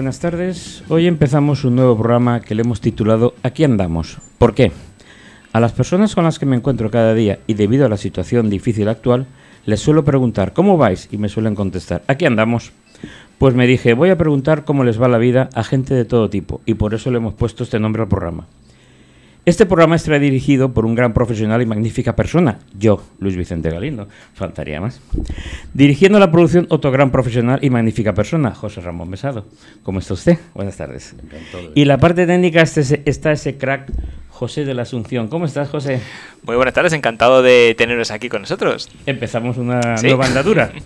buenas tardes. Hoy empezamos un nuevo programa que le hemos titulado Aquí andamos. ¿Por qué? A las personas con las que me encuentro cada día y debido a la situación difícil actual, les suelo preguntar ¿cómo vais? y me suelen contestar Aquí andamos. Pues me dije, voy a preguntar cómo les va la vida a gente de todo tipo y por eso le hemos puesto este nombre al programa. Este programa estará dirigido por un gran profesional y magnífica persona, yo, Luis Vicente Galindo, faltaría más. Dirigiendo la producción, otro gran profesional y magnífica persona, José Ramón Mesado. ¿Cómo está usted? Buenas tardes. Y la parte técnica está ese crack, José de la Asunción. ¿Cómo estás, José? Muy buenas tardes, encantado de teneros aquí con nosotros. Empezamos una nueva andadura.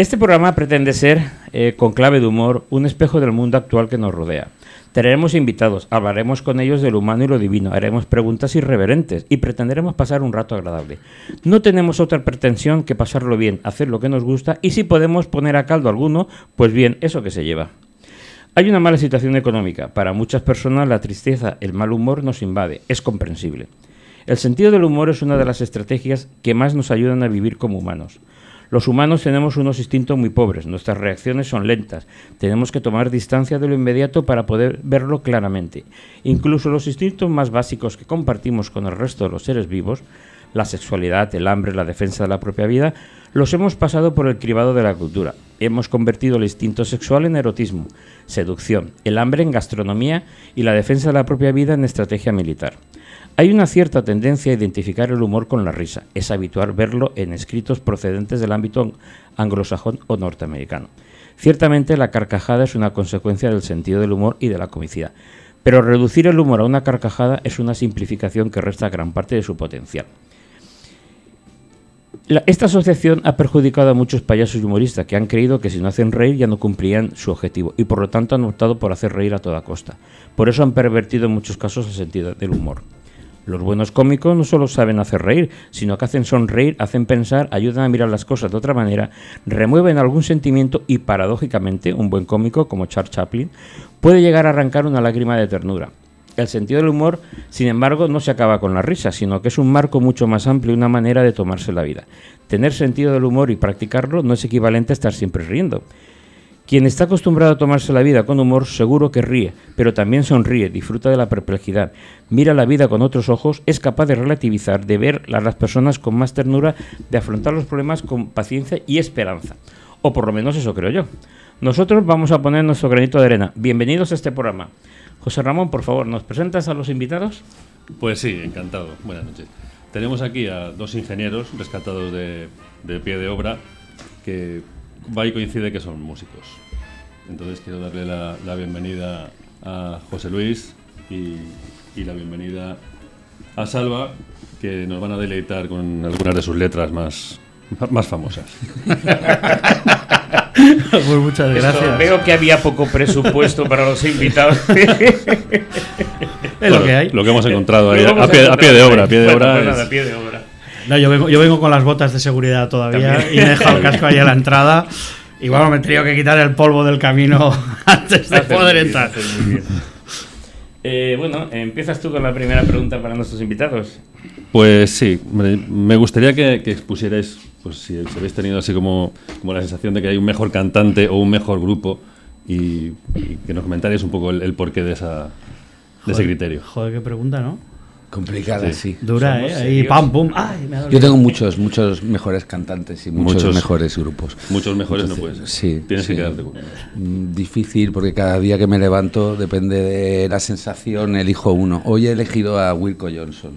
Este programa pretende ser, eh, con clave de humor, un espejo del mundo actual que nos rodea. Tenemos invitados, hablaremos con ellos del humano y lo divino, haremos preguntas irreverentes y pretenderemos pasar un rato agradable. No tenemos otra pretensión que pasarlo bien, hacer lo que nos gusta y si podemos poner a caldo alguno, pues bien, eso que se lleva. Hay una mala situación económica. Para muchas personas la tristeza, el mal humor nos invade. Es comprensible. El sentido del humor es una de las estrategias que más nos ayudan a vivir como humanos. Los humanos tenemos unos instintos muy pobres, nuestras reacciones son lentas, tenemos que tomar distancia de lo inmediato para poder verlo claramente. Incluso los instintos más básicos que compartimos con el resto de los seres vivos, la sexualidad, el hambre, la defensa de la propia vida, los hemos pasado por el cribado de la cultura. Hemos convertido el instinto sexual en erotismo, seducción, el hambre en gastronomía y la defensa de la propia vida en estrategia militar. Hay una cierta tendencia a identificar el humor con la risa. Es habitual verlo en escritos procedentes del ámbito anglosajón o norteamericano. Ciertamente la carcajada es una consecuencia del sentido del humor y de la comicidad, pero reducir el humor a una carcajada es una simplificación que resta gran parte de su potencial. esta asociación ha perjudicado a muchos payasos y humoristas que han creído que si no hacen reír ya no cumplían su objetivo y por lo tanto han optado por hacer reír a toda costa. Por eso han pervertido en muchos casos el sentido del humor. Los buenos cómicos no solo saben hacer reír, sino que hacen sonreír, hacen pensar, ayudan a mirar las cosas de otra manera, remueven algún sentimiento y paradójicamente un buen cómico como Charles Chaplin puede llegar a arrancar una lágrima de ternura. El sentido del humor, sin embargo, no se acaba con la risa, sino que es un marco mucho más amplio y una manera de tomarse la vida. Tener sentido del humor y practicarlo no es equivalente a estar siempre riendo. Quien está acostumbrado a tomarse la vida con humor seguro que ríe, pero también sonríe, disfruta de la perplejidad, mira la vida con otros ojos, es capaz de relativizar, de ver a las personas con más ternura, de afrontar los problemas con paciencia y esperanza. O por lo menos eso creo yo. Nosotros vamos a poner nuestro granito de arena. Bienvenidos a este programa. José Ramón, por favor, ¿nos presentas a los invitados? Pues sí, encantado. Buenas noches. Tenemos aquí a dos ingenieros rescatados de, de pie de obra que va y coincide que son músicos. Entonces quiero darle la, bienvenida a José Luis y, la bienvenida a Salva, que nos van a deleitar con algunas de sus letras más, más famosas. pues muchas gracias. veo que había poco presupuesto para los invitados. es lo que hay. Lo que hemos encontrado ahí, a pie, de obra. Pie de obra, pie de obra. No, yo vengo, yo vengo con las botas de seguridad todavía y me he dejado el casco ahí a la entrada. Igual me he tenido que quitar el polvo del camino antes de poder entrar. Eh, bueno, empiezas tú con la primera pregunta para nuestros invitados. Pues sí, me gustaría que, expusierais, pues si, habéis tenido así como, como la sensación de que hay un mejor cantante o un mejor grupo y, que nos comentarais un poco el, porqué de, esa, de ese criterio. Joder, qué pregunta, ¿no? Complicada, sí. Dura, ¿eh? Ahí, pam, pum. Yo tengo muchos, muchos mejores cantantes y muchos, mejores grupos. Muchos mejores no puedes. Sí. Tienes que quedarte con mm, Difícil porque cada día que me levanto depende de la sensación, elijo uno. Hoy he elegido a Wilco Johnson.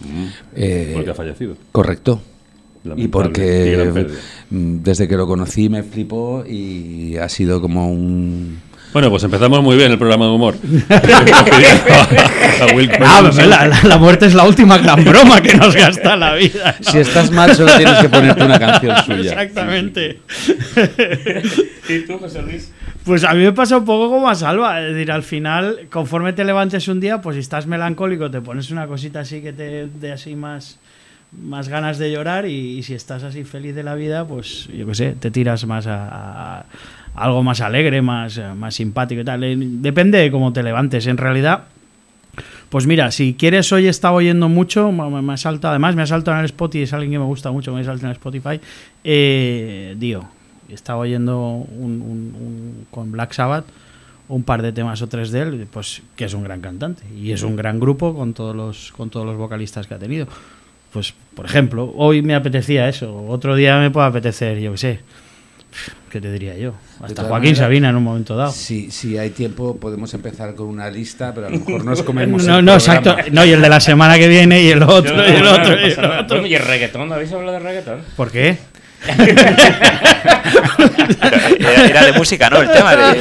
Mm. Eh, porque ha fallecido. Correcto. y porque desde que lo conocí me flipó y ha sido como un bueno, pues empezamos muy bien el programa de humor. Ah, la, muerte es la última gran broma que nos gasta la vida. Si estás mal, solo tienes que ponerte una canción suya. Exactamente. ¿Y tú, José Luis? Pues a mí me pasa un poco como a Salva. Es decir, al final, conforme te levantes un día, pues si estás melancólico, te pones una cosita así que te dé así más, más ganas de llorar. Y, si estás así feliz de la vida, pues yo qué sé, te tiras más a algo más alegre, más, más simpático y tal. Eh, depende de cómo te levantes. En realidad, pues mira, si quieres, hoy estaba oyendo mucho, me, ha saltado, además me ha saltado en el Spotify, es alguien que me gusta mucho, me salta en el Spotify, eh, Dio. he estado oyendo con Black Sabbath un par de temas o tres de él, pues que es un gran cantante y es un gran grupo con todos los con todos los vocalistas que ha tenido. Pues, por ejemplo, hoy me apetecía eso, otro día me puede apetecer, yo qué sé, ¿qué te diría yo? Hasta Joaquín Sabina en un momento dado. Si, si hay tiempo, podemos empezar con una lista, pero a lo mejor nos comemos. no, no, exacto. No, y el de la semana que viene, y el otro, y el otro. Y el, otro. ¿Y el reggaetón? ¿Habéis hablado de reggaetón? ¿Por qué? era, de música, ¿no? El tema de...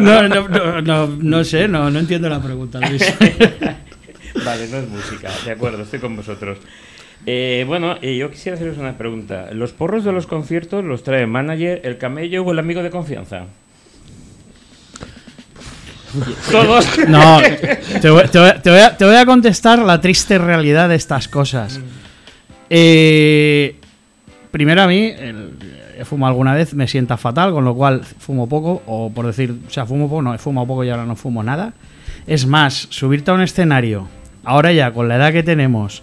no, no, no, no, no sé, no, no entiendo la pregunta, Luis. Vale, no es música, de acuerdo, estoy con vosotros. Eh, bueno, eh, yo quisiera haceros una pregunta. ¿Los porros de los conciertos los trae el manager, el camello o el amigo de confianza? Todos. No, te voy, te, voy a, contestar la triste realidad de estas cosas. Eh, primero a mí, he fumado alguna vez, me sienta fatal, con lo cual fumo poco, o por decir, o sea, fumo poco, no, he fumado poco y ahora no fumo nada. Es más, subirte a un escenario ahora ya con la edad que tenemos,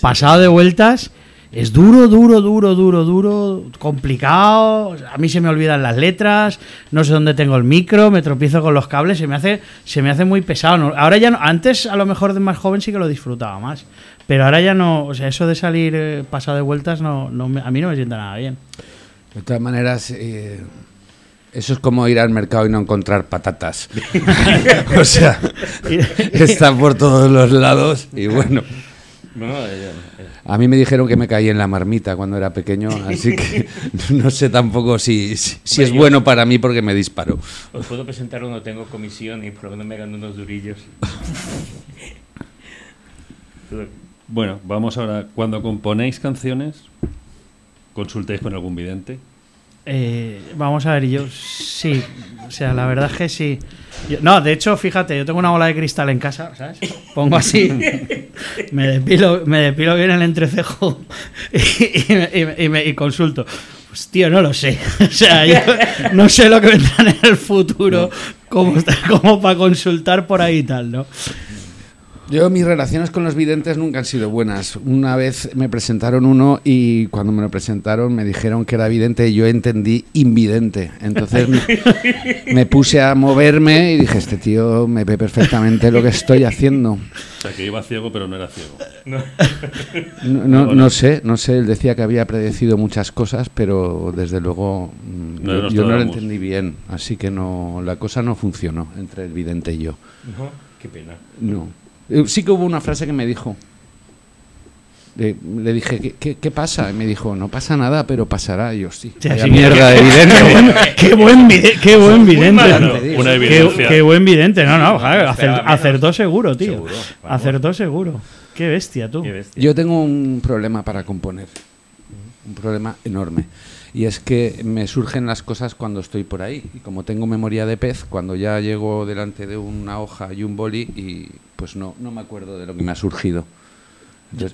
pasado de vueltas, es duro, duro, duro, duro, duro, complicado. A mí se me olvidan las letras, no sé dónde tengo el micro, me tropiezo con los cables, se me hace, se me hace muy pesado. Ahora ya no, antes a lo mejor de más joven sí que lo disfrutaba más, pero ahora ya no, o sea, eso de salir eh, pasado de vueltas no, no a mí no me sienta nada bien. De todas maneras, eh, eso es como ir al mercado y no encontrar patatas. o sea, están por todos los lados y bueno. Eh, eh. A mí me dijeron que me caí en la marmita cuando era pequeño, así que no sé tampoco si, si, es bueno para mí porque me disparo. Os puedo presentar uno, tengo comisión y por lo menos me gano unos durillos. bueno, vamos ahora. Cuando componéis canciones, ¿consultéis con algún vidente? Eh, vamos a ver, yo sí, o sea, la verdad es que sí. no, de hecho, fíjate, yo tengo una bola de cristal en casa, ¿sabes? Pongo así, me depilo, me depilo bien el entrecejo y, me, y consulto. Pues tío, no lo sé. O sea, yo no sé lo que vendrá en el futuro como, como para consultar por ahí y tal, ¿no? Yo mis relaciones con los videntes nunca han sido buenas. Una vez me presentaron uno y cuando me lo presentaron me dijeron que era vidente y yo entendí invidente. Entonces me puse a moverme y dije, este tío me ve perfectamente lo que estoy haciendo. O sea, que iba ciego pero no era ciego. No, no, sé, no sé, él decía que había predecido muchas cosas, pero desde luego mm, yo, no lo entendí bien. Así que no, la cosa no funcionó entre el vidente y yo. No, qué pena. No. Eh, sí que hubo una frase que me dijo. Le, dije, ¿qué, pasa? Y me dijo, no pasa nada, pero pasará. Y yo, sí. mierda, evidente. qué buen, qué buen vidente. Una evidencia. Qué, buen vidente. No, no, acertó seguro, tío. Acertó seguro. Qué bestia, tú. Yo tengo un problema para componer. Un problema enorme. Y es que me surgen las cosas cuando estoy por ahí. Y como tengo memoria de pez, cuando ya llego delante de una hoja y un boli, y pues no, no me acuerdo de lo que me ha surgido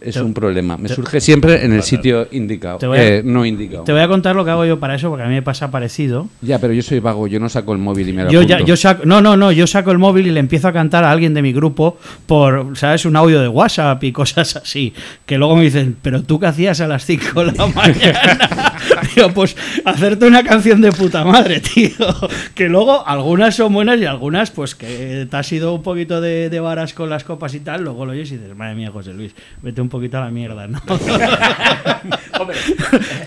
es un problema. Me surge siempre en el sitio indicado, eh, no indicado. Te voy a contar lo que hago yo para eso, porque a mí me pasa parecido. Ya, pero yo soy vago, yo no saco el móvil y me lo yo, ya, yo saco, No, no, no, yo saco el móvil y le empiezo a cantar a alguien de mi grupo por, ¿sabes? Un audio de WhatsApp y cosas así. Que luego me dicen, ¿pero tú qué hacías a las 5 de la mañana? Digo, pues hacerte una canción de puta madre, tío. Que luego algunas son buenas y algunas, pues que te has ido un poquito de, de varas con las copas y tal. Luego lo oyes y dices, madre mía, José Luis un poquito a la mierda, ¿no? Hombre,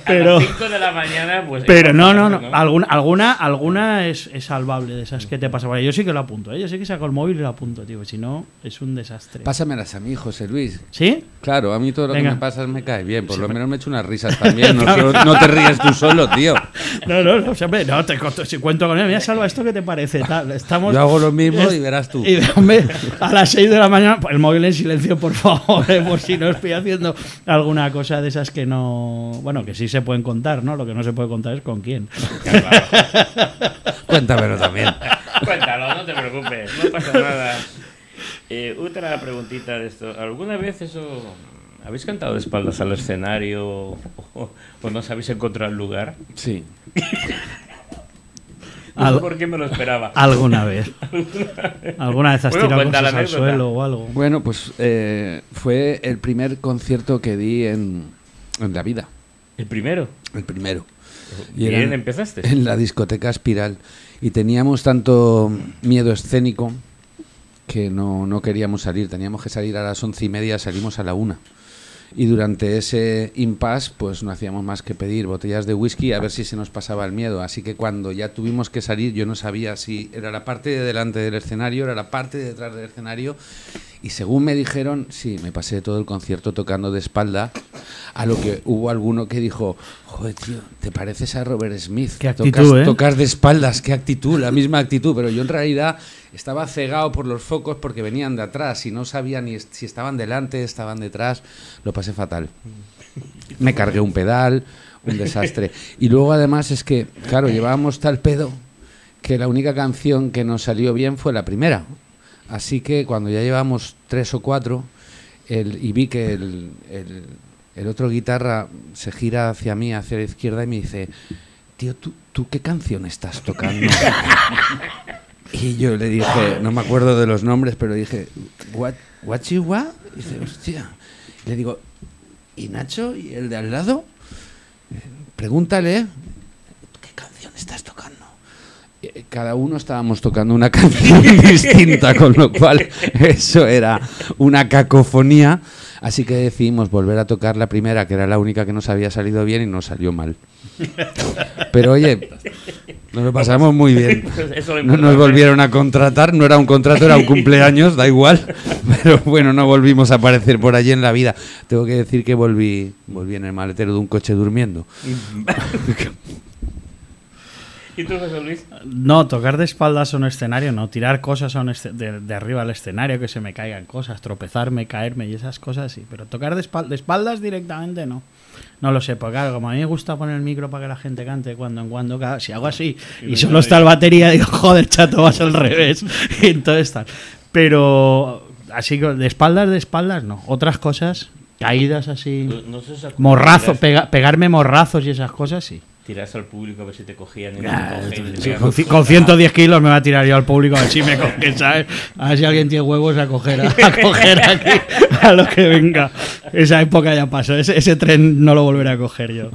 pero, a las 5 de la mañana, pues. Pero no, no, no, Alguna, alguna, alguna es, es, salvable de esas que te pasa. Yo sí que lo apunto, ¿eh? yo sí que saco el móvil y lo apunto, tío. Si no, es un desastre. Pásamelas a mí, José Luis. ¿Sí? Claro, a mí todo lo que me pasas me cae bien. Por lo menos me echo unas risas también. No, te ríes tú solo, tío. No, no, no. no te, si cuento con él, mira, Salva, ¿esto qué te parece? Estamos, yo hago lo mismo y verás tú. Y, hombre, a las 6 de la mañana, el móvil en silencio, por favor, eh, por si no estoy haciendo alguna cosa de esas que no. Bueno, que sí se pueden contar, ¿no? Lo que no se puede contar es con quién. Cuéntamelo también. Cuéntalo, no te preocupes, no pasa nada. Eh, otra preguntita de esto. ¿Alguna vez eso ¿Habéis cantado de espaldas al escenario o, no sabéis encontrar el lugar? Sí. No por qué me lo esperaba. Alguna vez. ¿Alguna vez has tirado cosas al suelo o algo? Bueno, pues eh, fue el primer concierto que di en, en la vida. ¿El primero? El primero. Y Bien, empezaste. En la discoteca Espiral. Y teníamos tanto miedo escénico que no, no queríamos salir. Teníamos que salir a las once y media, salimos a la una y durante ese impasse pues no hacíamos más que pedir botellas de whisky a ver si se nos pasaba el miedo. Así que cuando ya tuvimos que salir yo no sabía si era la parte de delante del escenario, era la parte de detrás del escenario y según me dijeron, sí, me pasé todo el concierto tocando de espalda, a lo que hubo alguno que dijo, joder, tío, te pareces a Robert Smith. Qué actitud, ¿eh? tocas de espaldas, qué actitud, la misma actitud, pero yo en realidad estaba cegado por los focos porque venían de atrás y no sabía ni si estaban delante, estaban detrás. Lo pasé fatal. Me cargué un pedal, un desastre. Y luego además es que, claro, llevábamos tal pedo que la única canción que nos salió bien fue la primera. Así que cuando ya llevamos tres o cuatro el, y vi que el, el, otro guitarra se gira hacia mí, hacia la izquierda y me dice, tío, ¿tú, tú qué canción estás tocando? Y yo le dije, no me acuerdo de los nombres, pero dije, ¿what, dice, hostia. le digo, ¿y Nacho? ¿Y el de al lado? Pregúntale, ¿qué canción estás tocando? Cada uno estábamos tocando una canción distinta, con lo cual eso era una cacofonía. Así que decidimos volver a tocar la primera, que era la única que nos había salido bien y nos salió mal. Pero oye, nos lo pasamos muy bien. No nos volvieron a contratar, no era un contrato, era un cumpleaños, da igual. Pero bueno, no volvimos a aparecer por allí en la vida. Tengo que decir que volví, volví en el maletero de un coche durmiendo. ¿Y tú, José Luis? No, tocar de espaldas a un escenario, no. Tirar cosas de, arriba al escenario, que se me caigan cosas, tropezarme, caerme y esas cosas, sí. Pero tocar de, espaldas directamente, no. No lo sé, porque claro, como a mí me gusta poner el micro para que la gente cante cuando en cuando, si hago así y, solo está el batería, digo, joder, chato, vas al revés. y entonces tal. Pero así que de espaldas, de espaldas, no. Otras cosas, caídas así, morrazo, pegarme morrazos y esas cosas, sí tiras al público a ver si te cogían. con, 110 kilos me va a tirar yo al público a ver si me cogen, ¿sabes? A ver si alguien tiene huevos a coger, a, coger aquí a lo que venga. Esa época ya pasó, ese, tren no lo volveré a coger yo.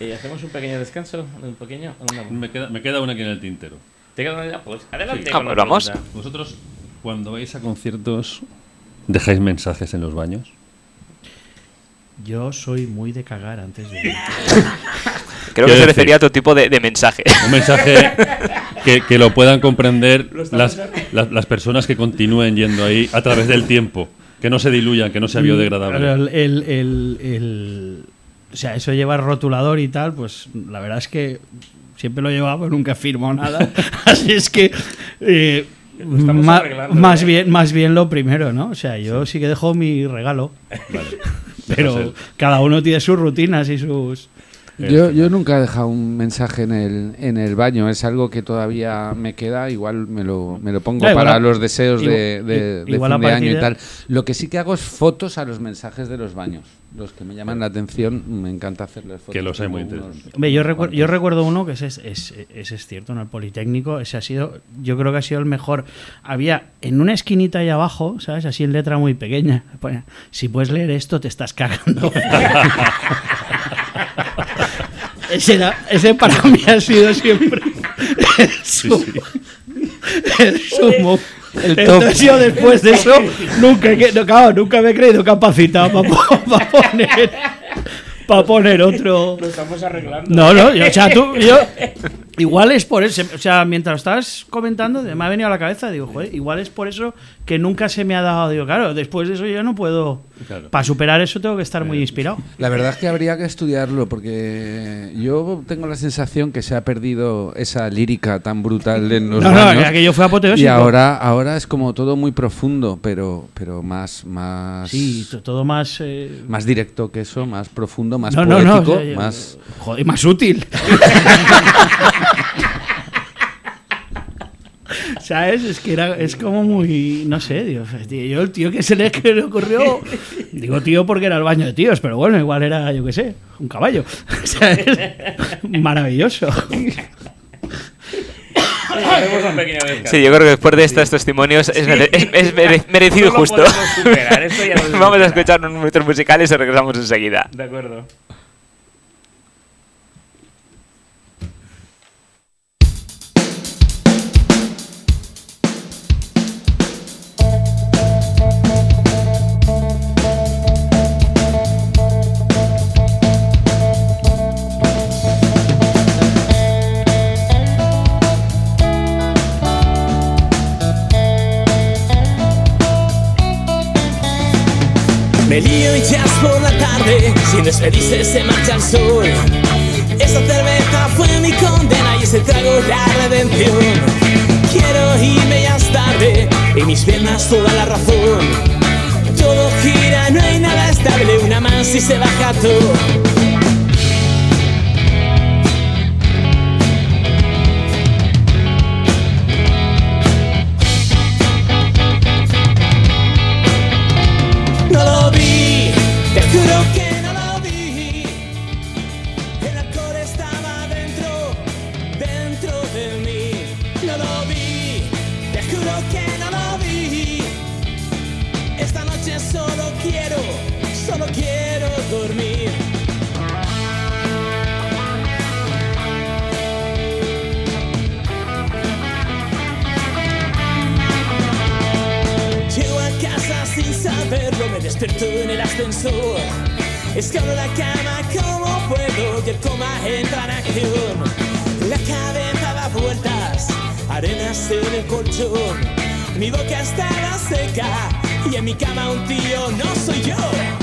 ¿Y hacemos un pequeño descanso? ¿Un pequeño? Me, queda, me queda una aquí en el tintero. ¿Te queda una? Pues adelante. Ah, pues vamos. ¿Vosotros, cuando vais a conciertos, dejáis mensajes en los baños? Yo soy muy de cagar antes de. Creo que se refería a otro tipo de, mensaje. Un mensaje que, lo puedan comprender las, las, personas que continúen yendo ahí a través del tiempo. Que no se diluyan, que no sea mm, biodegradable. El, el, o sea, eso lleva rotulador y tal, pues la verdad es que siempre lo he llevado, pero nunca firmo nada. Así es que. Eh, más, bien, más bien lo primero, ¿no? O sea, yo sí, que dejo mi regalo. Pero cada uno tiene sus rutinas y sus... Yo, yo nunca he dejado un mensaje en el, en el baño, es algo que todavía me queda, igual me lo, me lo pongo para los deseos de, de, fin de año y tal. Lo que sí que hago es fotos a los mensajes de los baños los que me llaman la atención, me encanta hacerles fotos. Que los hay muy interesantes. yo, recuerdo, yo recuerdo uno que ese es, es, es, cierto, en el Politécnico, ese ha sido, yo creo que ha sido el mejor. Había en una esquinita ahí abajo, ¿sabes? Así en letra muy pequeña, si puedes leer esto, te estás cagando. ese, ese para mí ha sido siempre el sumo. El sumo. El Entonces yo después de eso nunca, no, nunca me he creído capacitado para, poner para poner otro. Lo estamos arreglando. No, no, o sea, tú, yo, igual es por eso, o sea, mientras estás comentando, me ha venido a la cabeza, digo, joder, igual es por eso que nunca se me ha dado, digo, claro, después de eso yo no puedo, para superar eso tengo que estar muy inspirado. La verdad es que habría que estudiarlo, porque yo tengo la sensación que se ha perdido esa lírica tan brutal en los No, no, que yo fui apoteósico. Y ahora, ahora es como todo muy profundo, pero, pero más, más... Sí, todo más... Eh, más directo que eso, más profundo, más poético, más... Joder, más útil. ¿Sabes? Es que era, es como muy. No sé, Dios. Yo, el tío que se le, que le ocurrió. Digo tío porque era el baño de tíos, pero bueno, igual era, yo qué sé, un caballo. ¿Sabes? Maravilloso. Sí, yo creo que después de estos testimonios es, es, merecido justo. Vamos a escuchar unos minutos musicales y regresamos enseguida. De acuerdo. Ya por la tarde, sin despedirse se marcha el sol. Esa cerveza fue mi condena y ese trago la redención. Quiero irme ya es tarde, y mis piernas toda la razón. Todo gira, no hay nada estable, una más y se baja todo. Despierto en el ascensor. Escalo la cama como puedo y el coma entra en acción. La cabeza da vueltas, arenas en el colchón. Mi boca estaba seca y en mi cama un tío no soy yo.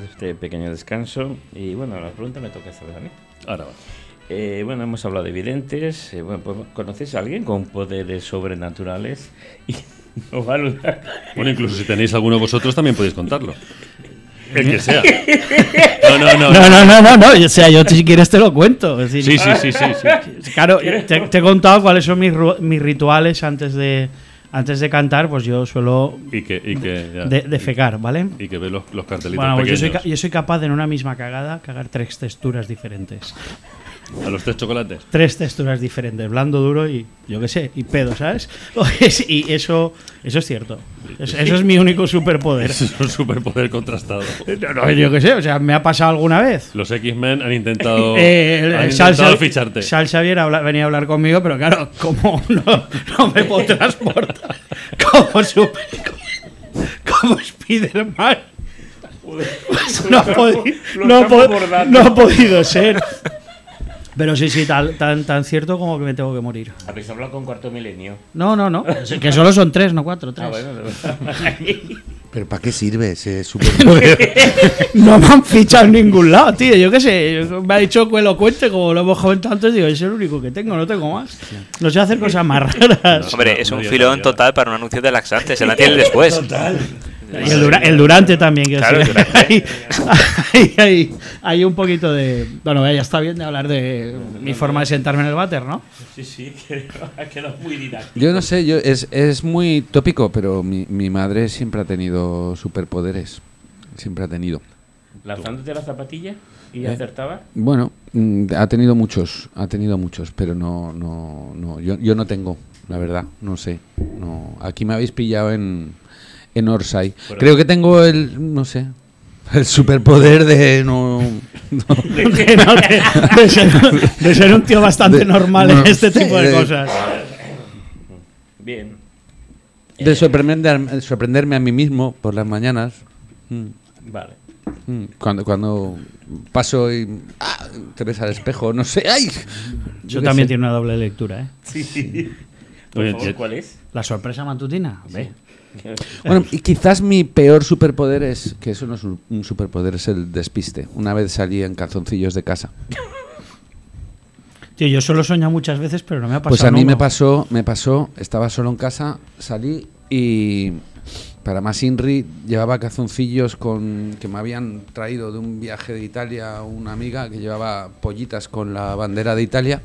Después de este pequeño descanso. Y bueno, la pregunta me toca esta vez a mí. Ahora va. Eh, bueno, hemos hablado de videntes. Eh, bueno, pues, ¿Conocéis a alguien con poderes sobrenaturales? Y no va Bueno, incluso si tenéis alguno de vosotros también podéis contarlo. El que sea. No, no, no. No, no, no, no. O sea, yo si quieres te lo cuento. sí, sí, sí, sí, Claro, te, te, he contado cuáles son mis, mis rituales antes de, antes de cantar, pues yo suelo y que, y que, de, fecar, ¿vale? Y que ve los, los cartelitos bueno, pues Yo soy, yo soy capaz de en una misma cagada cagar tres texturas diferentes. ¿A los tres chocolates? Tres texturas diferentes, blando, duro y yo qué sé, y pedo, ¿sabes? y eso, eso es cierto. Eso, es mi único superpoder. es un superpoder contrastado. No, yo qué sé, o sea, ¿me ha pasado alguna vez? Los X-Men han intentado, eh, han intentado ficharte. Sal Xavier venía a hablar conmigo, pero claro, como no, no me puedo transportar como super, como, Spider-Man. Pues no, ha no ha podido ser. Pero sí, sí, tan, tan cierto como que me tengo que morir. ¿Habéis hablado con Cuarto Milenio? No, no, no. que solo son tres, no cuatro, tres. Ah, ¿Pero para qué sirve ese superpoder? no me han fichado en ningún lado, tío. Yo qué sé. Me ha dicho que lo cuente, como lo hemos comentado antes. Digo, es el único que tengo, no tengo más. No sé hacer cosas más raras. Hombre, es un filón total para un anuncio de laxantes. Se la tiene después. Total. Y el, Durante también, quiero decir. Hay, un poquito de. Bueno, ya está bien de hablar de mi forma de sentarme en el váter, ¿no? Sí, sí, que, muy didáctico. Yo no sé, yo, es, es muy tópico, pero mi, mi madre siempre ha tenido superpoderes. Siempre ha tenido. ¿Lanzándote la zapatilla y ¿Eh? acertaba? Bueno, Mm, ha tenido muchos, ha tenido muchos, pero no, no, no yo, yo no tengo, la verdad, no sé. No, aquí me habéis pillado en, en Orsay. Creo que tengo el, no sé, el superpoder de no, de, ser, un tío bastante normal en este tipo de cosas. Bien. De sorprender, sorprenderme a mí mismo por las mañanas. Mm. Vale. Mm. Cuando, cuando paso y ah, te ves al espejo, no sé. ¡Ay! Yo también tiene una doble lectura, ¿eh? Sí. ¿Cuál es? La sorpresa matutina. Bueno, y quizás mi peor superpoder es, que eso no es un superpoder, es el despiste. Una vez salí en calzoncillos de casa. Tío, yo solo soñado muchas veces, pero no me ha pasado. Pues a mí me pasó, me pasó, estaba solo en casa, salí y para más Inri llevaba calzoncillos con que me habían traído de un viaje de Italia una amiga que llevaba pollitas con la bandera de Italia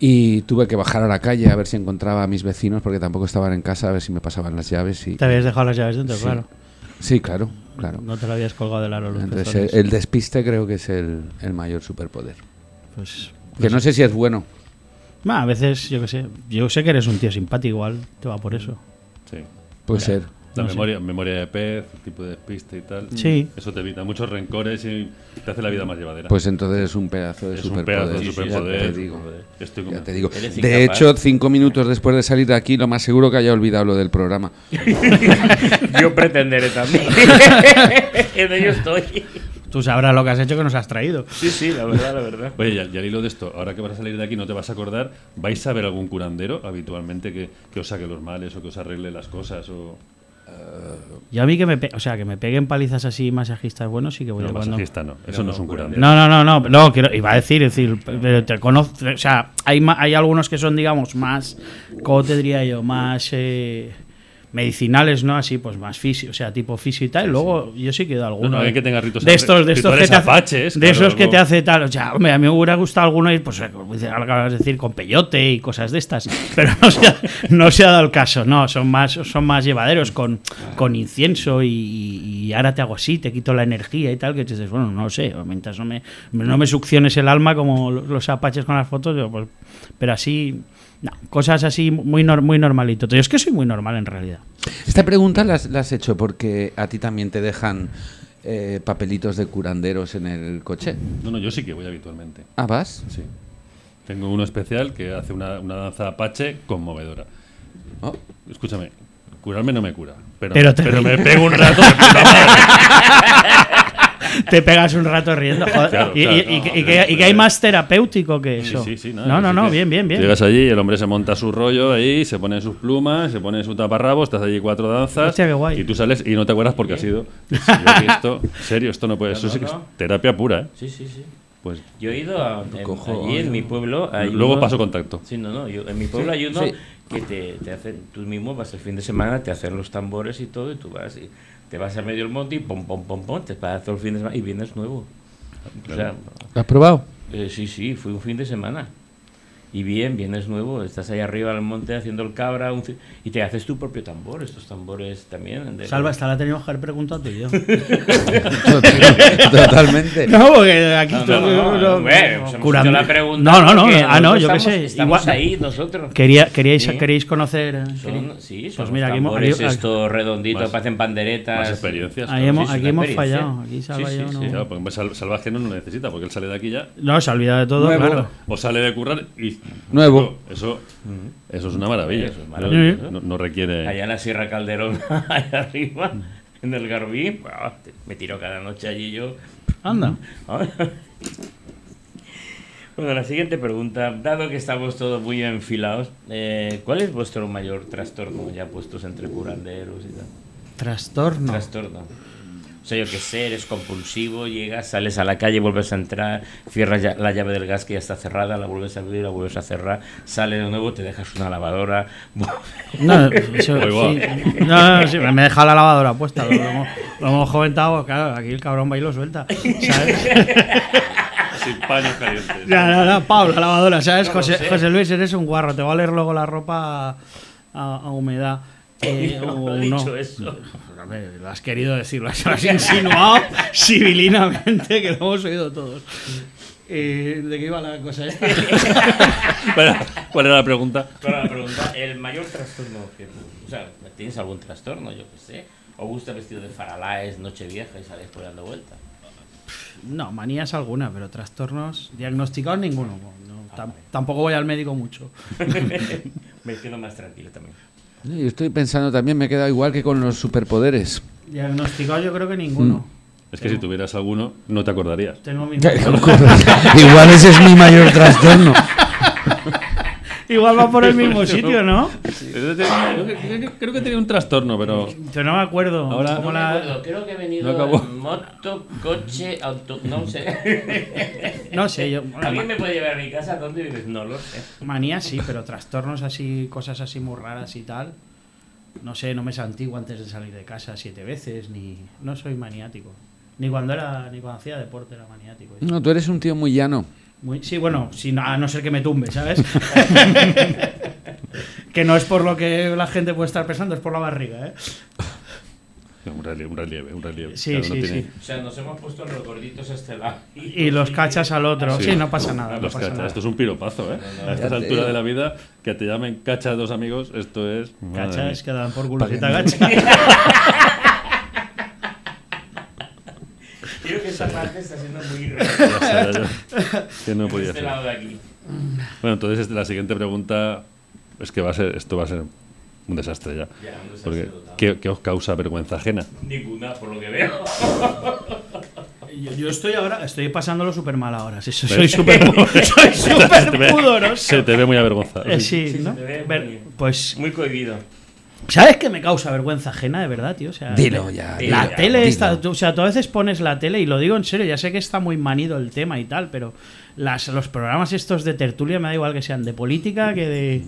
y tuve que bajar a la calle a ver si encontraba a mis vecinos porque tampoco estaban en casa a ver si me pasaban las llaves y te habías dejado las llaves dentro claro sí claro claro no te lo habías colgado del aro entonces el, despiste creo que es el, el mayor superpoder pues que no sé si es bueno. a veces, yo qué sé. Yo sé que eres un tío simpático, igual te va por eso. Sí. Puede ser. La memoria, memoria de pez, tipo de despiste y tal. Sí. Eso te evita muchos rencores y te hace la vida más llevadera. Pues entonces es un pedazo de es superpoder. Un pedazo de superpoder. te digo. Ya te digo. De hecho, cinco minutos después de salir de aquí, lo más seguro que haya olvidado lo del programa. Yo pretenderé también. en ello estoy. Tú sabrás lo que has hecho que nos has traído. Sí, sí, la verdad, la verdad. Oye, ya, al hilo de esto, ahora que vas a salir de aquí no te vas a acordar, ¿vais a ver algún curandero habitualmente que, os saque los males o que os arregle las cosas? O... Y a mí que me, o sea, que me peguen palizas así masajistas buenos sí que voy no, a masajista no, eso no, es un curandero. No, no, no, no, no quiero, iba a decir, decir, pero te conozco, o sea, hay, hay algunos que son, digamos, más, ¿cómo te diría yo? Más... Eh, medicinales, ¿no? Así, pues más físico, o sea, tipo físico y tal. Y luego yo sí que he dado alguno. No, hay que tenga ritos de estos, de estos que te apaches, de esos que te hace tal. O sea, hombre, a mí me hubiera gustado alguno ir, pues, acabas de decir, con peyote y cosas de estas. Pero no se ha, no se ha dado el caso, no, son más, son más llevaderos con, con incienso y, ahora te hago así, te quito la energía y tal, que dices, bueno, no sé, mientras no me, no me succiones el alma como los apaches con las fotos, pues, pero así no, cosas así muy, muy normalito. Yo es que soy muy normal en realidad. Esta pregunta la has, hecho porque a ti también te dejan eh, papelitos de curanderos en el coche. No, no, yo sí que voy habitualmente. ¿Ah, vas? Sí. Tengo uno especial que hace una, danza apache conmovedora. Oh. Escúchame, curarme no me cura, pero, pero, me pego un rato de puta madre. te pegas un rato riendo. y, que, hay más terapéutico que eso. no, no, no, bien, bien, bien. Llegas allí, el hombre se monta su rollo ahí, se pone sus plumas, se pone su taparrabo, estás allí cuatro danzas. Y tú sales y no te acuerdas porque ha sido. esto, serio, esto no puede ser. Terapia pura, ¿eh? Sí, sí, sí. Pues yo he ido a, allí en mi pueblo. Luego paso contacto. Sí, no, no. en mi pueblo hay uno que te, te hacen. Tú mismo vas el fin de semana, te hacen los tambores y todo, y tú vas. Y, te vas a medio del monte y pom, pom, pom, pom, te pasas todo el fin de semana y vienes nuevo. ¿Has probado? Eh, sí, sí, fue un fin de semana. Y bien, vienes nuevo, estás ahí arriba del monte haciendo el cabra y te haces tu propio tambor, estos tambores también. Salva, esta la teníamos que haber preguntado tú y yo. Totalmente. No, porque aquí no, no, no, no, la pregunta no, no, no, ah, no, yo qué sé. Estamos ahí nosotros. Quería, queríais, ¿Queréis conocer? Eh, son, sí, son pues mira, aquí hemos, esto redondito, parecen panderetas. Más experiencias. Ahí hemos, aquí hemos fallado. Aquí Salva yo no. Claro, porque Salvaje no lo necesita, porque él sale de aquí ya. No, se olvida de todo, claro. O sale de currar y Nuevo. Eso, eso es una maravilla. No, requiere. Allá en la Sierra Calderón, allá arriba, en el Garbí, me tiro cada noche allí yo. Anda. Bueno, la siguiente pregunta, dado que estamos todos muy enfilados, eh, ¿cuál es vuestro mayor trastorno ya puestos entre curanderos y tal? Trastorno. Trastorno. Sea, yo que sé, eres compulsivo, llegas, sales a la calle, vuelves a entrar, cierras la llave del gas que ya está cerrada, la vuelves a abrir, la vuelves a cerrar, sales de nuevo, te dejas una lavadora. No, eso, sí, no, sí, me deja la lavadora puesta. Lo, hemos comentado, claro, aquí el cabrón va y lo suelta. ¿sabes? Sin paños calientes. No, no, no, Pablo, la lavadora, ¿sabes? José, José, Luis, eres un guarro, te va a leer luego la ropa a, a humedad. Eh, no, he dicho eso lo has querido decir, lo has, insinuado civilinamente, que lo hemos oído todos. Eh, ¿De qué iba la cosa? ¿Cuál era la pregunta? ¿Cuál era la pregunta? El mayor trastorno que... O sea, ¿tienes algún trastorno? Yo qué sé. ¿O gusta vestido de faralaes, noche vieja y sales por dando vuelta? No, manías alguna, pero trastornos diagnosticados ninguno. Ah, tampoco voy al médico mucho. me quedo más tranquilo también. Yo estoy pensando también, me he quedado igual que con los superpoderes. Diagnosticado yo creo que ninguno. Mm. Es que si tuvieras alguno, no te acordarías. Tengo mi Igual ese es mi mayor trastorno. Igual va por el mismo sitio, ¿no? Creo que tenía un trastorno, pero. Yo no me acuerdo. Ahora, no me acuerdo. Creo que he venido en moto, coche, auto. No sé. No sé, yo. ¿Alguien me puede llevar a mi casa? ¿Dónde vives? No lo sé. Manía sí, pero trastornos así, cosas así muy raras y tal. No sé, no me santiguo antes de salir de casa siete veces, ni. No soy maniático. Ni cuando era, ni cuando hacía deporte era maniático. No, tú eres un tío muy llano sí, bueno, a no ser que me tumbe, ¿sabes? que no es por lo que la gente puede estar pensando, es por la barriga, ¿eh? Un relieve, un relieve, un relieve. Sí, sí, sí. O sea, nos hemos puesto los gorditos a este lado. Y, los cachas al otro. Sí, no pasa nada. No pasa nada. Esto es un piropazo, ¿eh? a esta altura de la vida, que te llamen cacha dos amigos, esto es. Cachas que dan por culo si te agachas. Creo que esa parte está siendo muy que no podía este lado de aquí. Bueno, entonces la siguiente pregunta es que va a ser, esto va a ser un desastre ya. porque, ¿qué, os causa vergüenza ajena? Ninguna, por lo que veo. Yo, estoy ahora, estoy pasándolo súper mal ahora. soy súper soy súper pudoroso. Se te ve muy avergonzado. Eh, sí, ¿no? pues muy cohibido. ¿Sabes qué me causa vergüenza ajena, de verdad, tío? O sea, dilo ya. La tele está. O sea, tú a veces pones la tele y lo digo en serio, ya sé que está muy manido el tema y tal, pero las, los programas estos de tertulia me da igual que sean de política que de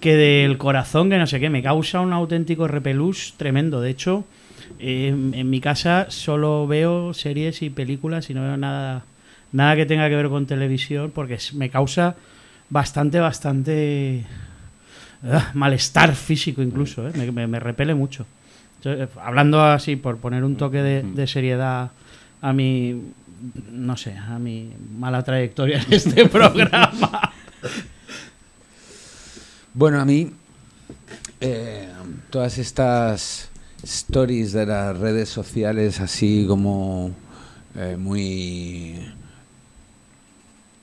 que del corazón, que no sé qué, me causa un auténtico repelús tremendo. De hecho, en mi casa solo veo series y películas y no veo nada, nada que tenga que ver con televisión porque me causa bastante, bastante Ah, malestar físico incluso, ¿eh? me, repele mucho. Eh, hablando así, por poner un toque de, seriedad a mi, no sé, a mi mala trayectoria en este programa. Bueno, a mí, eh, todas estas stories de las redes sociales, así como muy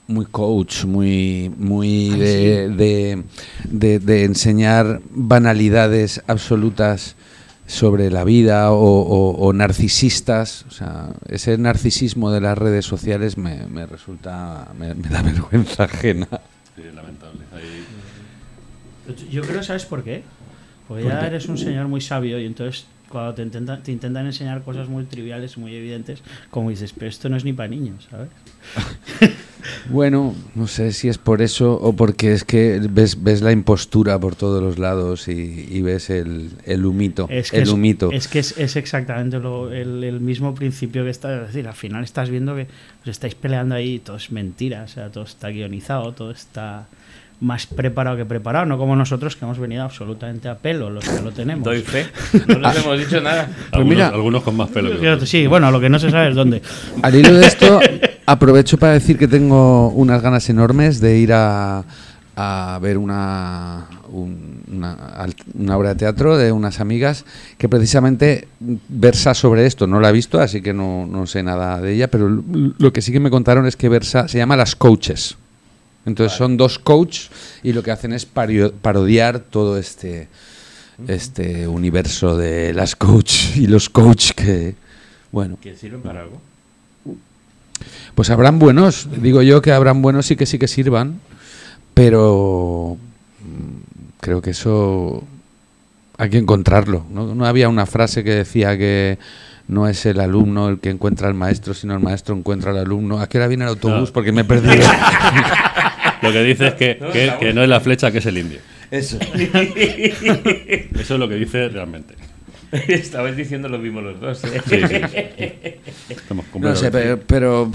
muy coach, muy, muy de, de, enseñar banalidades absolutas sobre la vida o, narcisistas. O sea, ese narcisismo de las redes sociales me, me resulta, me, da vergüenza ajena. Sí, lamentable. Yo creo, ¿sabes por qué? Porque ya eres un señor muy sabio y entonces cuando te, intentan, te intentan enseñar cosas muy triviales, muy evidentes, como dices, pero esto no es ni para niños, ¿sabes? Bueno, no sé si es por eso o porque es que ves, ves la impostura por todos los lados y, ves el, el humito. Es que, el humito. Es, que es, exactamente lo, el, mismo principio que está. Es decir, al final estás viendo que os estáis peleando ahí y todo es mentira. O sea, todo está guionizado, todo está más preparado que preparado, no como nosotros que hemos venido absolutamente a pelo, los que lo tenemos. Doy fe, no les hemos dicho nada. Pues mira, algunos con más pelo. Que sí, bueno, lo que no se sabe es dónde. Al hilo de esto, Aprovecho para decir que tengo unas ganas enormes de ir a, ver una, una, obra de teatro de unas amigas que precisamente versa sobre esto. No la he visto, así que no, sé nada de ella, pero lo que sí que me contaron es que versa se llama Las Coaches. Entonces son dos coaches y lo que hacen es parodiar todo este, este universo de las coaches y los coaches que, bueno. ¿Que sirven para algo? Pues habrán buenos, digo yo que habrán buenos y que sí que sirvan, pero mm, creo que eso hay que encontrarlo. ¿no? había una frase que decía que no es el alumno el que encuentra al maestro, sino el maestro encuentra al alumno. ¿A qué hora viene el autobús? Porque me he perdido. Lo que dice es que, que, no es la flecha, que es el indio. Eso. Eso es lo que dice realmente. Estabais diciendo lo mismo los dos. ¿eh? no sé, pero,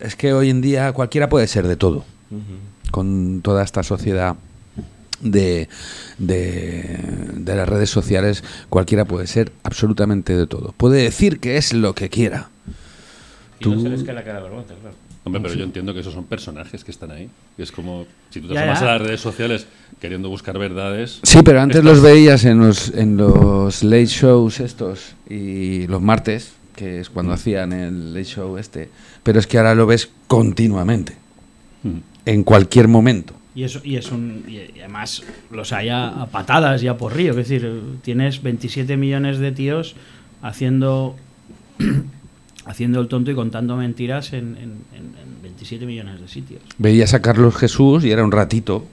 es que hoy en día cualquiera puede ser de todo. Con toda esta sociedad de, de, las redes sociales, cualquiera puede ser absolutamente de todo. Puede decir que es lo que quiera. Y no se les cae la cara de vergüenza, claro. Hombre, pero yo entiendo que esos son personajes que están ahí. Es como si tú te asomas a las redes sociales queriendo buscar verdades. Sí, pero antes los veías en los, en los late shows estos y los martes, que es cuando hacían el late show este. Pero es que ahora lo ves continuamente, en cualquier momento. Y, eso, y, es un, y además los hay a, patadas ya por río. Es decir, tienes 27 millones de tíos haciendo haciendo el tonto y contando mentiras en, 27 millones de sitios. Veías a Carlos Jesús y era un ratito.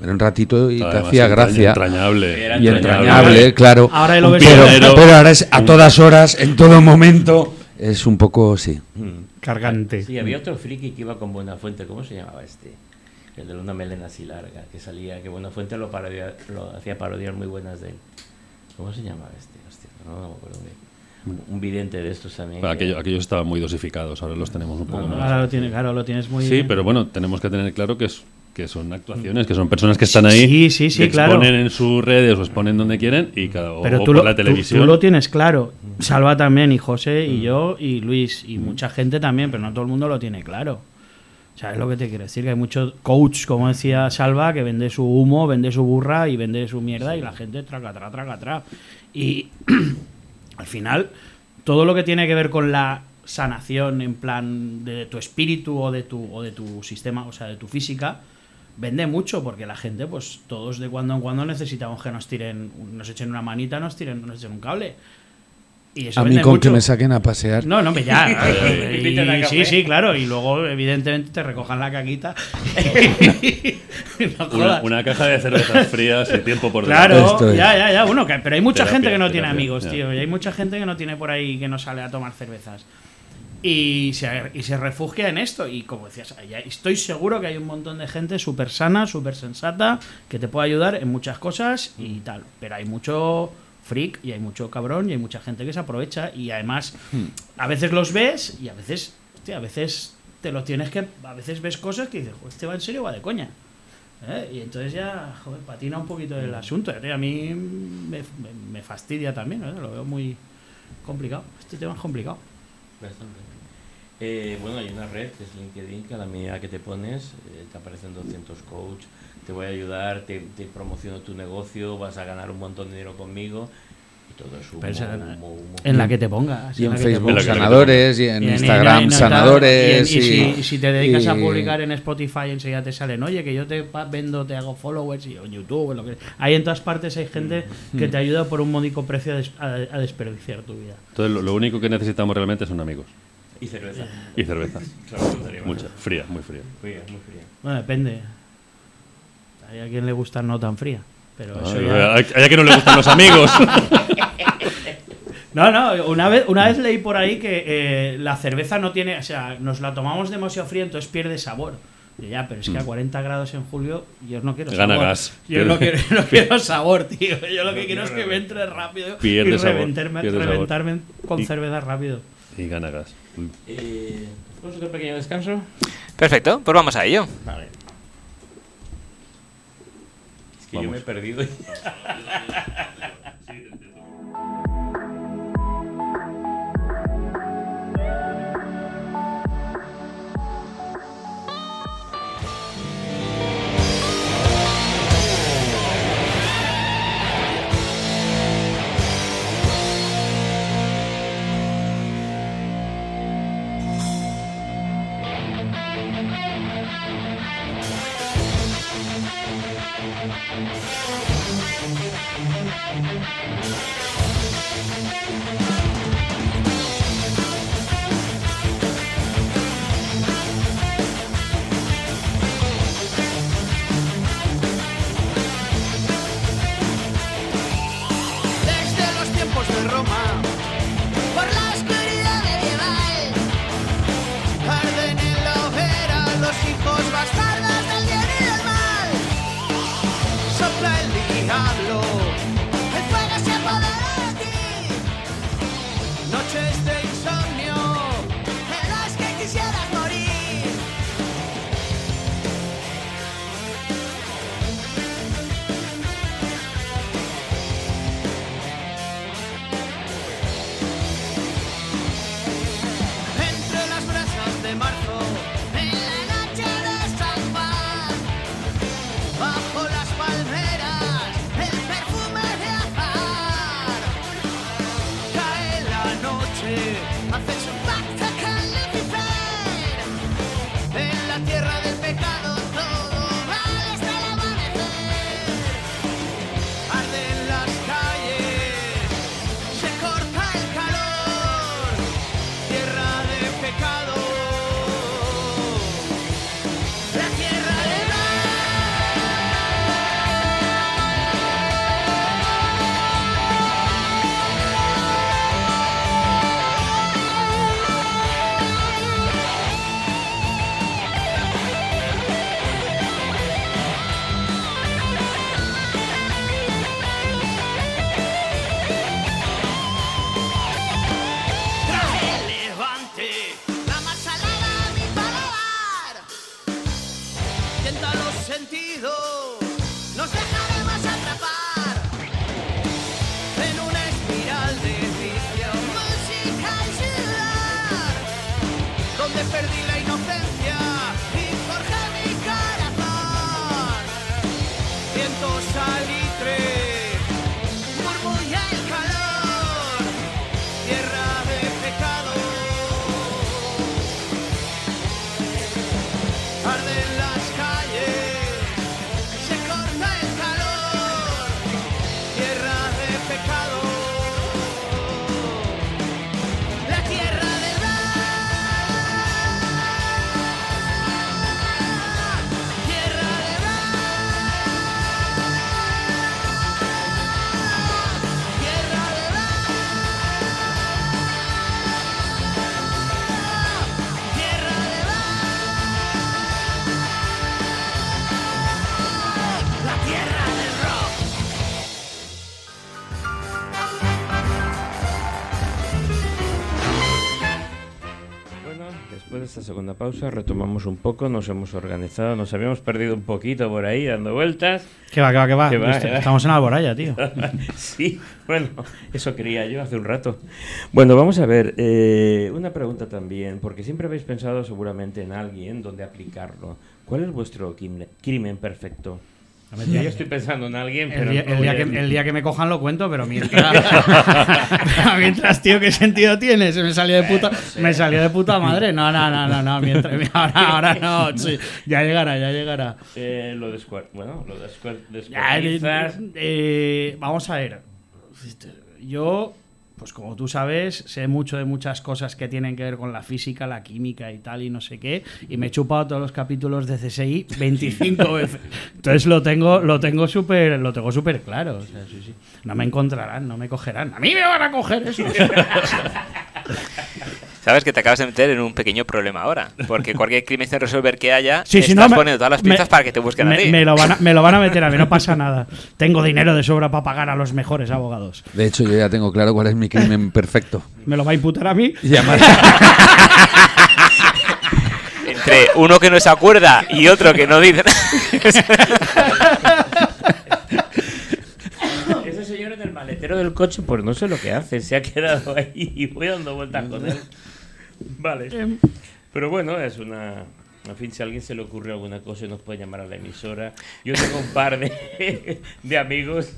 Era un ratito y te hacía gracia. Entrañable. y entrañable, claro. Ahora lo pero, pero, ahora es a todas horas, en todo momento. Es un poco, sí. Cargante. Sí, había otro friki que iba con Buena Fuente. ¿Cómo se llamaba este? El de una melena así larga, que salía, que Buena Fuente lo, lo hacía parodiar muy buenas de él. ¿Cómo se llamaba este? Hostia, no, no me acuerdo bien un vidente de estos también. aquellos estaban muy dosificados, ahora los tenemos un poco más. Ahora lo, tiene, claro, lo tienes muy. Sí, pero bueno, tenemos que tener claro que es que son actuaciones, que son personas que están ahí, sí, sí, sí, que exponen en sus redes o exponen donde quieren y cada, pero o tú por lo, la televisión. Tú, lo tienes claro. Salva también, y José, y mm. yo, y Luis, y mm. mucha gente también, pero no todo el mundo lo tiene claro. ¿Sabes lo que te quiero decir? Que hay muchos coach, como decía Salva, que vende su humo, vende su burra y vende su mierda y la gente traga, traga, traga, traga. Y al final todo lo que tiene que ver con la sanación en plan de tu espíritu o de tu, o de tu sistema, o sea, de tu física, vende mucho porque la gente, pues todos de cuando en cuando necesitamos que nos tiren, nos echen una manita, nos tiren, nos echen un cable a mí con que me saquen a pasear. No, no, ya. sí, sí, claro. Y luego, evidentemente, te recojan la caquita. una, caja de cervezas frías y tiempo por Claro, ya, ya, ya. Bueno, pero hay mucha gente que no tiene amigos, tío. Y hay mucha gente que no tiene por ahí que no sale a tomar cervezas. Y se, y se refugia en esto. Y como decías, estoy seguro que hay un montón de gente súper sana, súper sensata, que te puede ayudar en muchas cosas y tal. Pero hay mucho freak y hay mucho cabrón y hay mucha gente que se aprovecha y además hmm. a veces los ves y a veces, hostia, a veces te lo tienes que, a veces ves cosas que dices, este va en serio va de coña. ¿eh? Y entonces ya, joder, patina un poquito el asunto. ¿eh? A mí me, fastidia también, ¿eh? lo veo muy complicado. Este tema es complicado. bueno, hay una red que es LinkedIn, que a la medida que te pones, te aparecen 200 coach, te voy a ayudar, te, promociono tu negocio, vas a ganar un montón de dinero conmigo. Y todo eso En la que te pongas. Y en, Facebook sanadores, y en, Instagram sanadores. Y, si, te dedicas a publicar en Spotify, enseguida te salen, oye, que yo te vendo, te hago followers, y en YouTube, lo que Ahí en todas partes hay gente que te ayuda por un módico precio a, desperdiciar tu vida. Entonces, lo, único que necesitamos realmente son amigos. Y cerveza. Y cerveza. Mucha, fría, muy fría. Fría, muy fría. Bueno, depende. Hay a quien le gusta no tan fría. Pero Hay a quien no le gustan los amigos. No, no, una vez, una vez leí por ahí que eh, la cerveza no tiene, o sea, nos la tomamos demasiado fría, entonces pierde sabor. Y ya, pero es que a 40 mm. grados en julio yo no quiero Gana gas. Yo no quiero, sabor, tío. Yo lo que quiero es que me entre rápido pierde y reventarme, reventarme con cerveza rápido. Y gana gas. Eh, ¿Vamos a hacer un pequeño descanso? Perfecto, pues vamos a ello. Vale que yo me he perdido. Segunda pausa, retomamos un poco, nos hemos organizado, nos habíamos perdido un poquito por ahí dando vueltas. Que va, que va, que va. Estamos en Alboraya, tío. sí, bueno, eso quería yo hace un rato. Bueno, vamos a ver, eh, una pregunta también, porque siempre habéis pensado seguramente en alguien donde aplicarlo. ¿Cuál es vuestro crimen perfecto? Yo estoy pensando en alguien, pero. El día, que, me cojan lo cuento, pero mientras. mientras, tío, ¿qué sentido tiene? Se me salió de puta, me salió de puta madre. No, no, no, no, no. Mientras, ahora, no. ya llegará, ya llegará. Eh, lo de Square. Bueno, lo de Square. eh, vamos a ver. Yo pues como tú sabes, sé mucho de muchas cosas que tienen que ver con la física, la química y tal y no sé qué, y me he chupado todos los capítulos de CSI 25 veces. Entonces lo tengo lo tengo súper lo tengo súper claro, No me encontrarán, no me cogerán. A mí me van a coger eso. Sabes que te acabas de meter en un pequeño problema ahora, porque cualquier crimen sin resolver que haya, sí, estás poniendo todas las pistas para que te busquen a ti. Me lo, van a, me lo van a meter a mí, no pasa nada. Tengo dinero de sobra para pagar a los mejores abogados. De hecho, yo ya tengo claro cuál es mi crimen perfecto. ¿Me lo va a imputar a mí? Entre uno que no se acuerda y otro que no dice. Ese señor en el maletero del coche, pues no sé lo que hace, se ha quedado ahí y voy dando vueltas con él. Vale. Em. Pero bueno, es una. En fin, si a alguien se le ocurre alguna cosa, nos puede llamar a la emisora. Yo tengo un par de, de amigos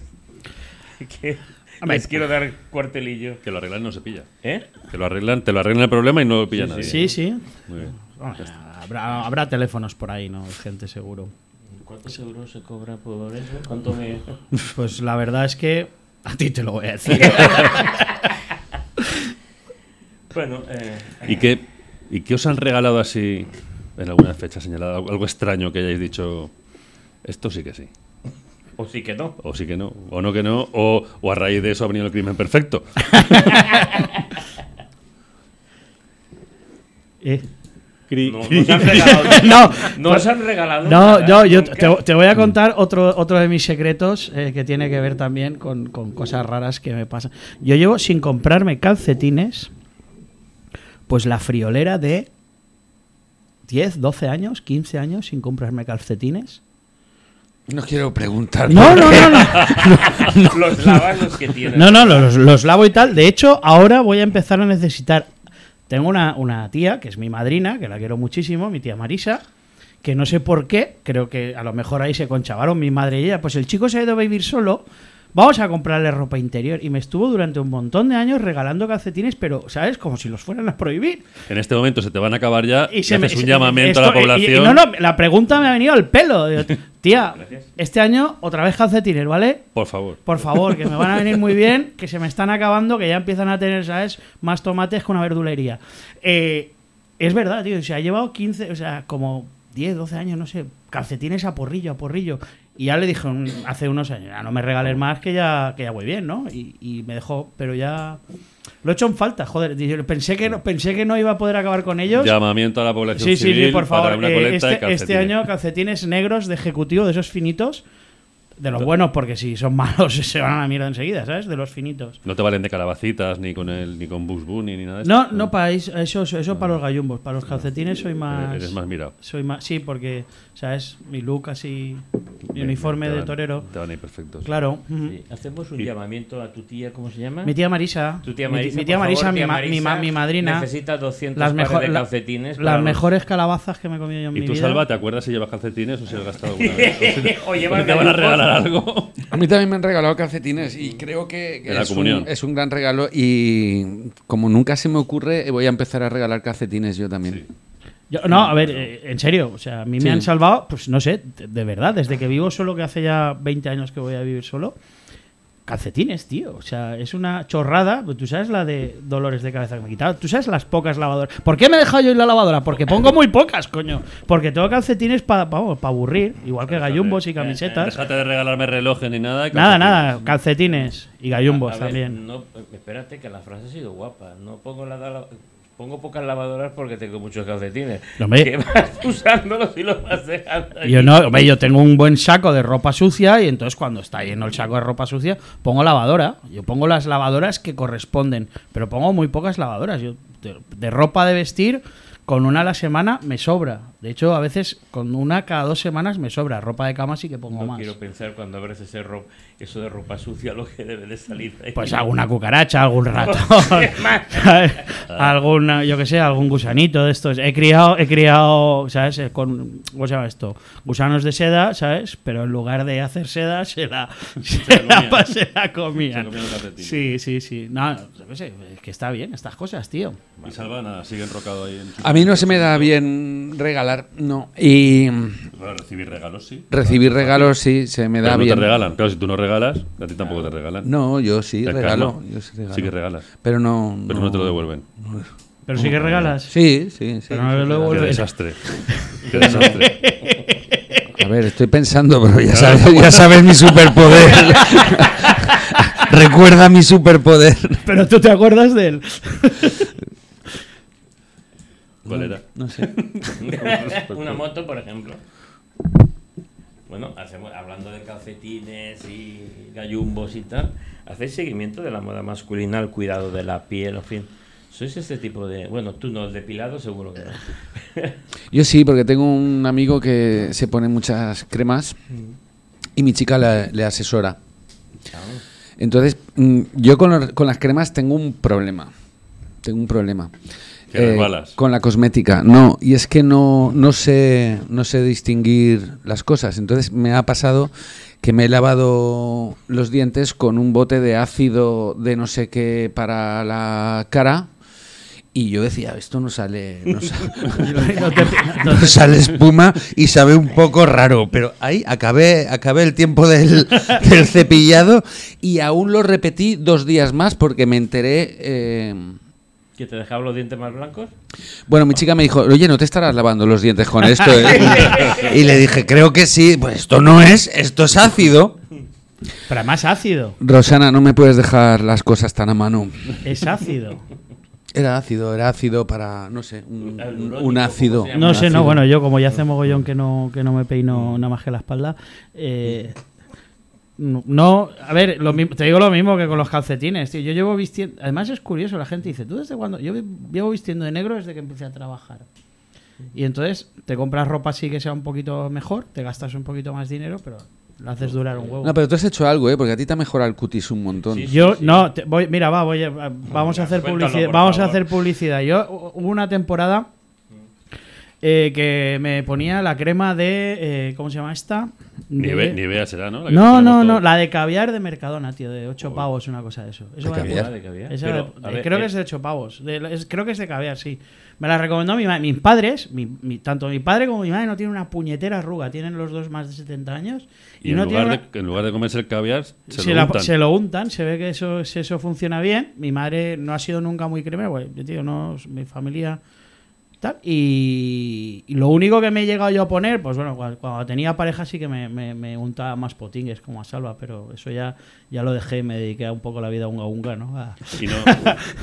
que les quiero dar cuartelillo. Que lo arreglan no se pilla. ¿Eh? Que lo arreglan, te lo arreglan el problema y no lo pilla nadie. Sí, sí. habrá, habrá, teléfonos por ahí, ¿no? Gente seguro. ¿Cuántos euros se cobra por eso? ¿Cuánto me.? Pues la verdad es que a ti te lo voy a decir. Bueno, eh, ¿Y, qué, ¿Y qué os han regalado así en alguna fecha señalada? Algo extraño que hayáis dicho, esto sí que sí. O sí que no. O sí que no. O no que no. O, a raíz de eso ha venido el crimen perfecto. ¿Eh? No, nos han regalado. no, nos han regalado. No, no yo te, voy a contar otro, otro de mis secretos eh, que tiene que ver también con, con, cosas raras que me pasan. Yo llevo sin comprarme calcetines pues la friolera de 10, 12 años, 15 años sin comprarme calcetines. No quiero preguntar. No, no, no, no, Los lavas los que tienes. No, no, los, lavo y tal. De hecho, ahora voy a empezar a necesitar. Tengo una, una tía que es mi madrina, que la quiero muchísimo, mi tía Marisa, que no sé por qué, creo que a lo mejor ahí se conchavaron mi madre y ella. Pues el chico se ha ido a vivir solo vamos a comprarle ropa interior. Y me estuvo durante un montón de años regalando calcetines, pero, ¿sabes? Como si los fueran a prohibir. En este momento se te van a acabar ya y, se me, haces un llamamiento a la población. no, no, la pregunta me ha venido al pelo. Tía, este año otra vez calcetines, ¿vale? Por favor. Por favor, que me van a venir muy bien, que se me están acabando, que ya empiezan a tener, ¿sabes? Más tomates que una verdulería. Eh, es verdad, tío, se ha llevado 15, o sea, como 10, 12 años, no sé, calcetines a porrillo, a porrillo. Y ya le dije hace unos años, ya no me regales más que ya, que ya voy bien, ¿no? Y, me dejó, pero ya lo he hecho en falta, joder. Pensé que no, pensé que no iba a poder acabar con ellos. Llamamiento a la población sí, sí, sí, por favor. Eh, este, este, año calcetines negros de ejecutivo, de esos finitos, de los buenos, porque si son malos se van a la mierda enseguida, ¿sabes? De los finitos. No te valen de calabacitas, ni con el, ni con Bugs Bunny, ni nada de eso. No, no, para eso, eso, para los gallumbos. Para los calcetines soy más. Eres más mirado. Soy más, sí, porque, ¿sabes? Mi look así, mi uniforme de torero. Te van a ir perfectos. Claro. Hacemos un llamamiento a tu tía, ¿cómo se llama? Mi tía Marisa. Tu tía Marisa. Mi, tía Marisa, mi, mi, madrina. Necesita 200 las pares de calcetines. las mejores calabazas que me he comido yo en mi vida. ¿Y tú, Salva, te acuerdas si llevas calcetines o si has gastado alguna vez? o llevas te van a regalar algo. A mí también me han regalado calcetines y creo que, es, un, es, un, gran regalo y como nunca se me ocurre voy a empezar a regalar calcetines yo también. no, a ver, eh, en serio, o sea, a mí me han salvado, pues no sé, de verdad, desde que vivo solo, que hace ya 20 años que voy a vivir solo, calcetines, tío. O sea, es una chorrada. Tú sabes la de dolores de cabeza que me he quitado. Tú sabes las pocas lavadoras. ¿Por qué me he dejado yo en la lavadora? Porque pongo muy pocas, coño. Porque tengo calcetines para aburrir, igual que gallumbos y camisetas. Déjate de regalarme relojes ni nada. Nada, nada. Calcetines y gallumbos también. no, espérate, que la frase ha sido guapa. No pongo la, Pongo pocas lavadoras porque tengo muchos calcetines. No que vas usándolos y los vas dejando. Yo no, hombre, yo tengo un buen saco de ropa sucia y entonces cuando está lleno el saco de ropa sucia, pongo lavadora. Yo pongo las lavadoras que corresponden, pero pongo muy pocas lavadoras. Yo de ropa de vestir con una a la semana me sobra. De hecho, a veces con una cada dos semanas me sobra. Ropa de cama sí que pongo más. quiero pensar cuando abres ese eso de ropa sucia lo que debe de salir ahí. Pues alguna cucaracha, algún ratón, alguna, yo que sé, algún gusanito de estos. He criado, he criado, ¿sabes? Eh, con, ¿Cómo se llama esto? Gusanos de seda, ¿sabes? Pero en lugar de hacer seda, se la, se, la, se la comían. sí, sí, sí. No, yo sé, es que está bien estas cosas, tío. Y Salvana sigue enrocado ahí en A mí no se me da bien regalar, no. Y. recibir regalos, sí. Recibir regalos, sí, se me da no bien. te regalan. Claro, si tú no regalas, a ti tampoco te regalan. No, yo sí regalo, yo sí regalo. Sí que regalas. Pero no. Pero no, te lo devuelven. ¿Pero sí que regalas? Sí, sí, sí. Pero no lo devuelven. Qué desastre. Qué desastre. A ver, estoy pensando, pero ya sabes, ya sabes mi superpoder. Recuerda mi superpoder. Pero tú te acuerdas de él. ¿Cuál era? No sé. Una moto, por ejemplo. Bueno, hacemos, hablando de calcetines y gallumbos y tal, ¿hacéis seguimiento de la moda masculina, el cuidado de la piel, en fin? ¿Sois este tipo de...? Bueno, tú no, el depilado seguro que no. Yo sí, porque tengo un amigo que se pone muchas cremas y mi chica le, asesora. Entonces, mm, yo con, con las cremas tengo un problema. Tengo un problema. Eh, con la cosmética, no, y es que no, no, sé, no sé distinguir las cosas. Entonces me ha pasado que me he lavado los dientes con un bote de ácido de no sé qué para la cara. Y yo decía, esto no sale, no sale, espuma y sabe un poco raro. Pero ahí acabé, acabé el tiempo del, del cepillado y aún lo repetí dos días más porque me enteré eh, ¿Que te dejaba los dientes más blancos? Bueno, mi chica me dijo, oye, ¿no te estarás lavando los dientes con esto? y le dije, creo que sí. Pues esto no es, esto es ácido. Pero más ácido. Rosana, no me puedes dejar las cosas tan a mano. Es ácido. Era ácido, era ácido para, no sé, un, ácido. No sé, no, bueno, yo como ya hace mogollón que no, que no me peino nada más que la espalda, eh, no, a ver, te digo lo mismo que con los calcetines, tío. Yo llevo vistiendo. Además, es curioso, la gente dice, ¿tú desde cuándo? Yo llevo vistiendo de negro desde que empecé a trabajar. Y entonces te compras ropa así que sea un poquito mejor, te gastas un poquito más dinero, pero lo haces durar un huevo. No, pero tú has hecho algo, ¿eh? Porque a ti te ha mejorado el cutis un montón. yo, no, voy, mira, va, voy vamos a hacer publicidad. Vamos a hacer publicidad. Yo hubo una temporada eh, que me ponía la crema de. Eh, ¿Cómo se llama esta? De... Nivea, será, ¿no? no, no, no, la de caviar de Mercadona, tío, de 8 pavos, una cosa de eso. ¿De caviar? De caviar? creo que es de 8 pavos. creo que es de caviar, sí. Me la recomendó mi Mis padres, mi, tanto mi padre como mi madre no tienen una puñetera arruga. Tienen los dos más de 70 años. Y, en, no lugar de, en lugar de comerse el caviar, se, lo untan. se lo untan. Se ve que eso, eso funciona bien. Mi madre no ha sido nunca muy cremera. Pues, tío, no, mi familia y, lo único que me he llegado yo a poner, pues bueno, cuando, tenía pareja sí que me, me, untaba más potingues como a Salva, pero eso ya, ya lo dejé y me dediqué un poco a la vida unga unga, ¿no? ¿Y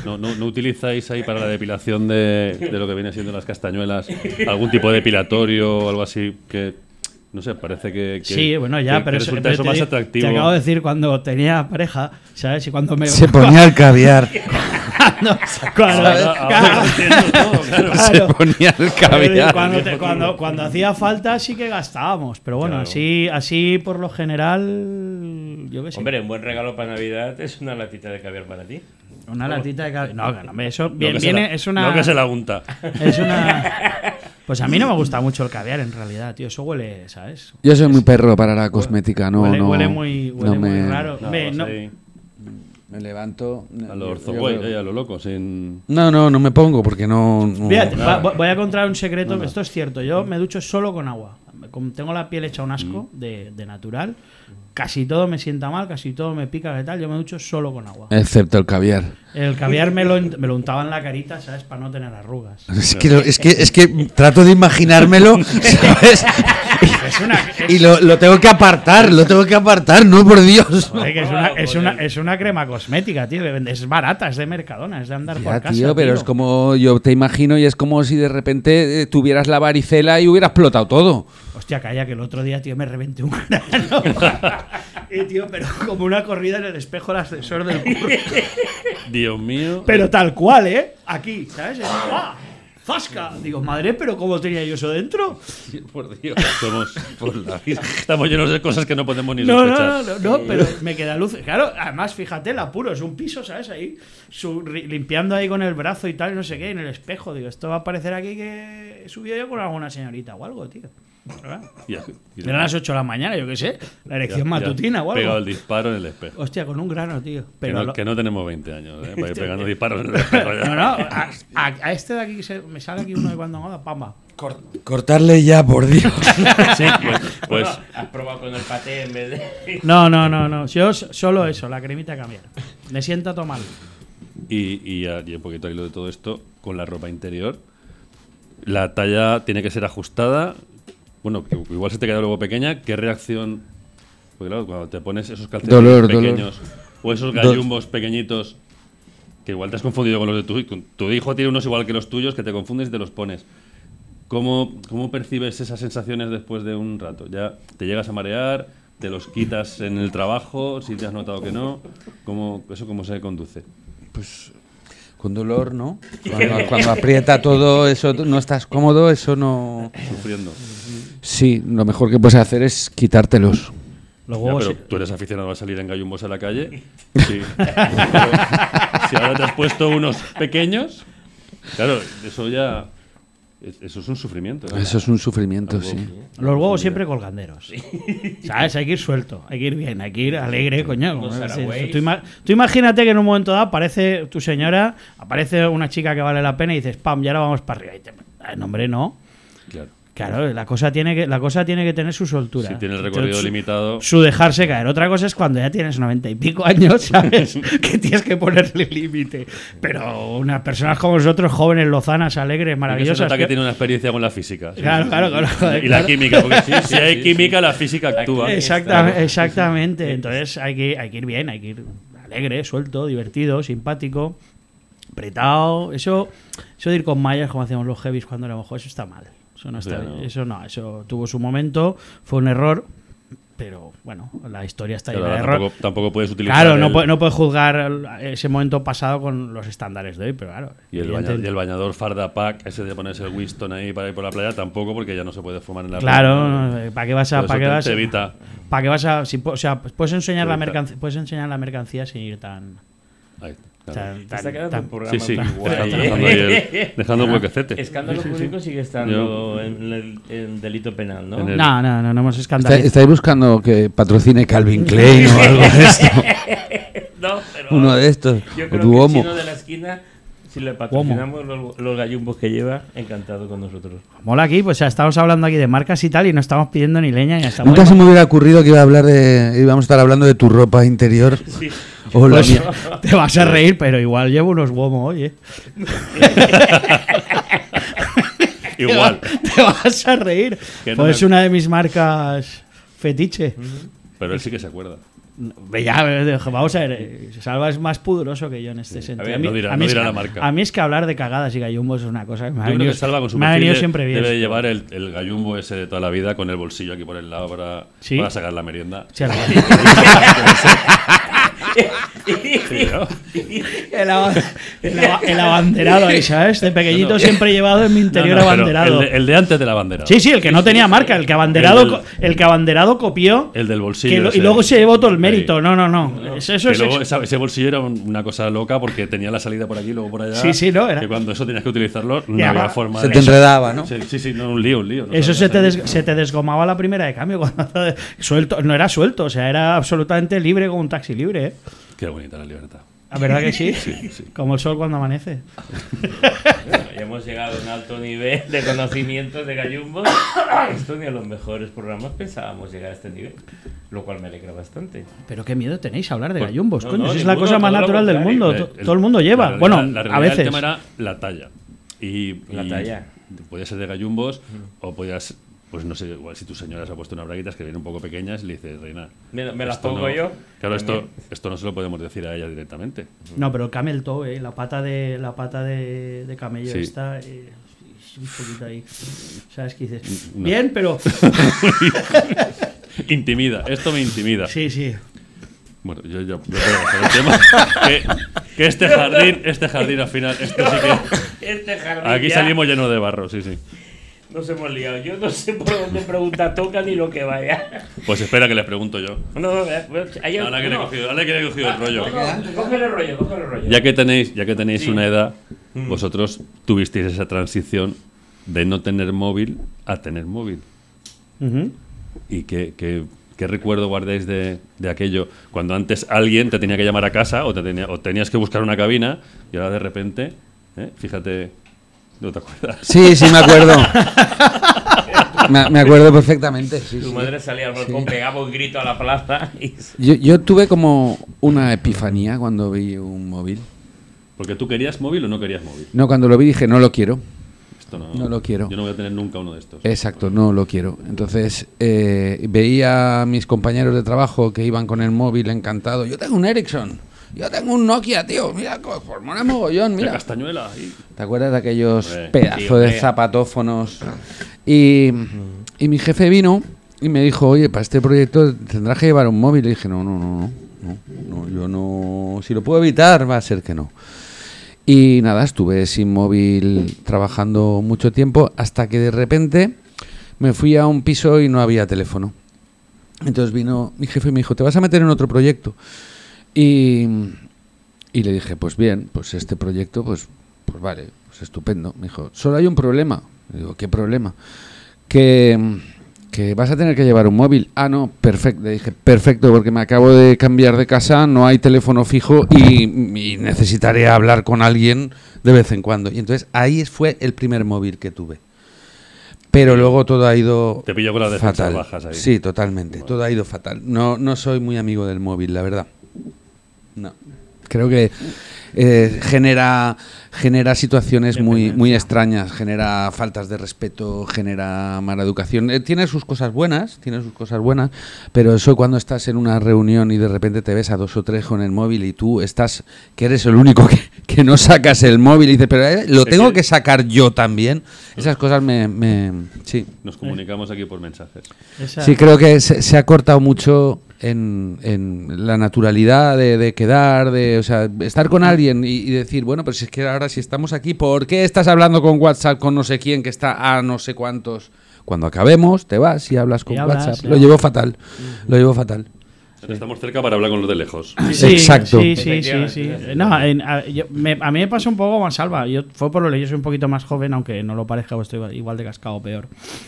no, no, utilizáis ahí para la depilación de, de, lo que viene siendo las castañuelas algún tipo de depilatorio o algo así que no sé, parece que, sí, bueno, ya, pero resulta eso, más atractivo. Te acabo de decir cuando tenía pareja, ¿sabes? Y cuando me se ponía el caviar. se ponía el caviar. Cuando, cuando, hacía falta sí que gastábamos, pero bueno, así así por lo general yo qué sé. Hombre, un buen regalo para Navidad es una latita de caviar para ti. Una latita de caviar. No, no, eso bien, viene, es una No que se la unta. Es una Pues a mí no me gusta mucho el caviar en realidad, tío. Eso huele, ¿sabes? Yo soy muy perro para la cosmética, no. Huele, no, huele muy, huele muy raro. me levanto. A lo a lo loco, sin. No, no, no me pongo porque no. voy a contar un secreto. Esto es cierto. Yo me ducho solo con agua. tengo la piel hecha un asco mm. de, de natural casi todo me sienta mal, casi todo me pica y tal. Yo me ducho solo con agua. Excepto el caviar. El caviar me lo, me lo untaba en la carita, ¿sabes? Para no tener arrugas. Es que, es que, es que trato de imaginármelo, ¿sabes? y lo, lo, tengo que apartar, lo tengo que apartar, no por Dios. es, una, es, una, es, una, crema cosmética, tío. Es barata, es de Mercadona, es de andar por casa. Tío, pero es como, yo te imagino y es como si de repente eh, tuvieras la varicela y hubiera explotado todo. Hostia, calla, que el otro día, tío, me reventé un grano. y, tío, pero como una corrida en el espejo del ascensor del. Dios mío. Pero tal cual, ¿eh? Aquí, ¿sabes? ¡Ah! ¡Zasca! Digo, madre, pero ¿cómo tenía yo eso dentro? Por Dios, somos, estamos llenos de cosas que no podemos ni no, sospechar. No, no, no, pero me queda luz. Claro, además, fíjate, el apuro, es un piso, ¿sabes? Ahí, limpiando ahí con el brazo y tal, no sé qué, en el espejo. Digo, esto va a parecer aquí que he subido yo con alguna señorita o algo, tío. Ya, Eran las 8 de la mañana, yo qué sé. La erección matutina o algo. Pegado el disparo en el espejo. Hostia, con un grano, tío. Pero que, no, tenemos 20 años, ¿eh? Para ir pegando disparos en el espejo No, no. A, este de aquí me sale aquí uno de cuando moda, pamba. cortarle ya, por Dios. sí, pues. pues. has probado con el paté en vez de. No, no, no, no. Yo solo eso, la cremita cambiar. Me siento todo mal. Y, y, y un poquito ahí lo de todo esto, con la ropa interior. La talla tiene que ser ajustada bueno, que igual se te queda luego pequeña, ¿qué reacción? Porque claro, cuando te pones esos calcetines pequeños o esos gallumbos pequeñitos, que igual te has confundido con los de tu hijo. Tu hijo tiene unos igual que los tuyos, que te confundes y te los pones. ¿Cómo, ¿Cómo percibes esas sensaciones después de un rato? ¿Ya te llegas a marear? ¿Te los quitas en el trabajo? Si te has notado que no. ¿Cómo, ¿Eso cómo se conduce? Pues con dolor, ¿no? Cuando, aprieta todo, eso no estás cómodo, eso no. Sufriendo. Sí, lo mejor que puedes hacer es quitártelos. pero tú eres aficionado a salir en gallumbos a la calle. Sí. si ahora te has puesto unos pequeños, claro, eso ya eso es un sufrimiento. Eso es un sufrimiento, sí. Los huevos siempre colganderos. ¿Sabes? Hay que ir suelto, hay que ir bien, hay que ir alegre, coño. Tú, imagínate que en un momento dado aparece tu señora, aparece una chica que vale la pena y dices, pam, ya ahora vamos para arriba. Y te, no, hombre, no. Claro. Claro, la cosa tiene que, la cosa tiene que tener su soltura. Si tiene el recorrido limitado. Su dejarse caer. Otra cosa es cuando ya tienes noventa y pico años, ¿sabes? que tienes que ponerle límite. Pero unas personas como nosotros, jóvenes, lozanas, alegres, maravillosas. Que se nota que, tiene una experiencia con la física. Claro, claro, claro. y la química, porque si, hay química, la física actúa. Exactamente. exactamente. Entonces hay que, hay que ir bien, hay que ir alegre, suelto, divertido, simpático, apretado. Eso, eso de ir con mallas como hacíamos los heavies cuando éramos jóvenes, eso está mal. Eso no, está, eso no, eso tuvo su momento, fue un error, pero bueno, la historia está llena de error. Tampoco puedes utilizar. Claro, no, puede, no puedes juzgar ese momento pasado con los estándares de hoy, pero claro. Y el, bañador, Farda Pack, ese de ponerse el Winston ahí para ir por la playa, tampoco, porque ya no se puede fumar en la playa. Claro, ¿para qué vas a.? ¿Para qué vas, evita. ¿Para qué vas a.? Si, o sea, puedes enseñar, la mercancía, puedes enseñar la mercancía sin ir tan Ahí. O sea, está quedando un programa sí, sí. guay, Dejando, ahí el, dejando el huequecete. Escándalo público sigue estando en el en delito penal, ¿no? El- No, no, no, no hemos Está- escandalizado. ¿Estáis buscando que patrocine Calvin Klein o algo de esto? No, pero Uno de estos. Yo O creo tu que el homo. chino de la esquina, si le patrocinamos los, los gallumbos que lleva, encantado con nosotros. Mola aquí, pues ya estamos hablando aquí de marcas y tal y no estamos pidiendo ni leña ni. Nunca se me hubiera ocurrido que iba a hablar de. íbamos a estar hablando de tu ropa interior. Sí. Pues, te vas a reír, pero igual llevo unos gomos, oye. Igual. Te vas a reír. No Pues me- una de mis marcas fetiche. Pero él sí que se acuerda. Ve Ya, eh, vamos a ver, eh, Salva es más pudoroso que yo en este sentido. ver, mí- no dirá- mí no es dirá la marca. A mí es que hablar de cagadas y gallumbos es una cosa que me ha creo venido, que Salva con su me ha perfil venido de- siempre bien. debe de llevar el, el gallumbo ese de toda la vida con el bolsillo aquí por el lado para, ¿Sí? para sacar la merienda. Sí. el, aba- el aba- el abanderado ahí, ¿sabes? De pequeñito No, no. siempre he llevado en mi interior No, no, pero abanderado. El de, el de antes de la bandera. Sí, sí, el que no tenía marca, el que abanderado, El del- co- el que abanderado copió El del bolsillo. lo- y luego se llevó todo el mérito. No, no, no. Eso, eso Que es luego esa- ese bolsillo era un- una cosa loca porque tenía la salida por aquí y luego por allá. Sí, sí, no, era- Que cuando eso tenías que utilizarlo, no había forma Se de. te enredaba, ¿no? Sí, sí, no, un lío, un lío. no Eso se te, des- se te desgomaba la primera de cambio. Cuando, suelto, no era suelto, o sea, era absolutamente libre como un taxi libre. ¿eh? Qué bonita la libertad. ¿La verdad que sí? Sí, sí. Como el sol cuando amanece. Bueno, ya hemos llegado a un alto nivel de conocimiento de gallumbos. Esto ni a los mejores programas pensábamos llegar a este nivel, lo cual me alegra bastante. Pero qué miedo tenéis a hablar de Pues, gallumbos, no, coño. no, si es la cosa más natural del mundo. Eh, el- todo el mundo la lleva. realidad- bueno, la a realidad veces. El tema era la talla. Y, La y talla. Podía ser de gallumbos o podías, pues no sé, igual si tu señora se ha puesto unas braguitas que vienen un poco pequeñas, le dices, reina. Me- me las esto pongo no- yo. Claro, esto, esto no se lo podemos decir a ella directamente. No, pero el camel toe, eh, la pata de la pata de, de camello Sí. está eh, un poquito ahí. ¿Sabes qué dices? No. Bien, pero Intimida, esto me intimida. sí, sí. Bueno, yo, yo, yo puedo dejar el tema. que, que este jardín, este jardín al final, esto sí que. Este jardín Aquí ya salimos llenos de barro, sí, sí. Nos hemos liado. Yo no sé por dónde pregunta toca ni lo que vaya. Pues espera que les pregunto yo. No, eh, pues, hay Ahora que le he no. cogido, ahora que le he cogido el rollo. No, no, cógele el rollo, cógele el rollo. Ya que tenéis, ya que tenéis Sí. una edad, Mm. vosotros tuvisteis esa transición de no tener móvil a tener móvil. ¿Y qué, qué- qué recuerdo guardáis de, de aquello? Cuando antes alguien te tenía que llamar a casa o, te tenía, o tenías que buscar una cabina y ahora de repente, ¿eh? fíjate, ¿no te acuerdas? Sí, sí, me acuerdo. me, me acuerdo perfectamente. sí, Tu sí. madre salía al balcón, pegaba un grito a la plaza y... Yo, yo tuve como una epifanía cuando vi un móvil. Porque tú querías móvil o no querías móvil. No, cuando lo vi dije, no lo quiero. Esto no, No lo quiero. Yo no voy a tener nunca uno de estos. Exacto, no lo quiero. Entonces eh, veía a mis compañeros de trabajo que iban con el móvil encantado. Yo tengo un Ericsson. Yo tengo un Nokia, tío. Mira, mola mogollón, La mira. castañuela. ahí. ¿Te acuerdas de aquellos Hombre. pedazos de zapatófonos? Y, y mi jefe vino y me dijo, oye, para este proyecto tendrás que llevar un móvil. Y dije, no, no, no, no, no, no, yo no, si lo puedo evitar, va a ser que no. Y nada, estuve sin móvil trabajando mucho tiempo hasta que de repente me fui a un piso y no había teléfono. Entonces vino mi jefe y me dijo, te vas a meter en otro proyecto. Y, y le dije, pues bien, pues este proyecto, pues, pues vale, pues estupendo. Me dijo, solo hay un problema. Le digo, ¿qué problema? Que, que vas a tener que llevar un móvil. Ah, no, perfecto. Le dije, perfecto, porque me acabo de cambiar de casa, no hay teléfono fijo y, y necesitaré hablar con alguien de vez en cuando. Y entonces ahí fue el primer móvil que tuve. Pero luego todo ha ido Te pilló con las fatal. bajas ahí. Sí, totalmente. Todo ha ido fatal. No, no soy muy amigo del móvil, la verdad. No. Creo que eh, genera, genera situaciones muy, muy extrañas, genera faltas de respeto, genera mala educación. Eh, tiene sus cosas buenas, tiene sus cosas buenas, pero eso cuando estás en una reunión y de repente te ves a dos o tres con el móvil y tú estás, que eres el único que, que no sacas el móvil y dices, pero eh, lo tengo que- que sacar yo también. Esas cosas me... me sí. Nos comunicamos aquí por mensajes. Esa- Sí, creo que se, se ha cortado mucho en, en la naturalidad de, de quedar, de o sea, estar con alguien y, y decir, bueno, pero si es que ahora si estamos aquí, ¿por qué estás hablando con WhatsApp con no sé quién que está a no sé cuántos? Cuando acabemos, te vas y hablas con Y hablas, WhatsApp. Lo llevo fatal, lo llevo fatal. Estamos cerca para hablar con los de lejos. Sí, Exacto. Sí, sí, sí. sí. No, a, mí me pasó un poco más salva. Yo, fue por lo que yo soy un poquito más joven, aunque no lo parezca, estoy igual de cascado peor.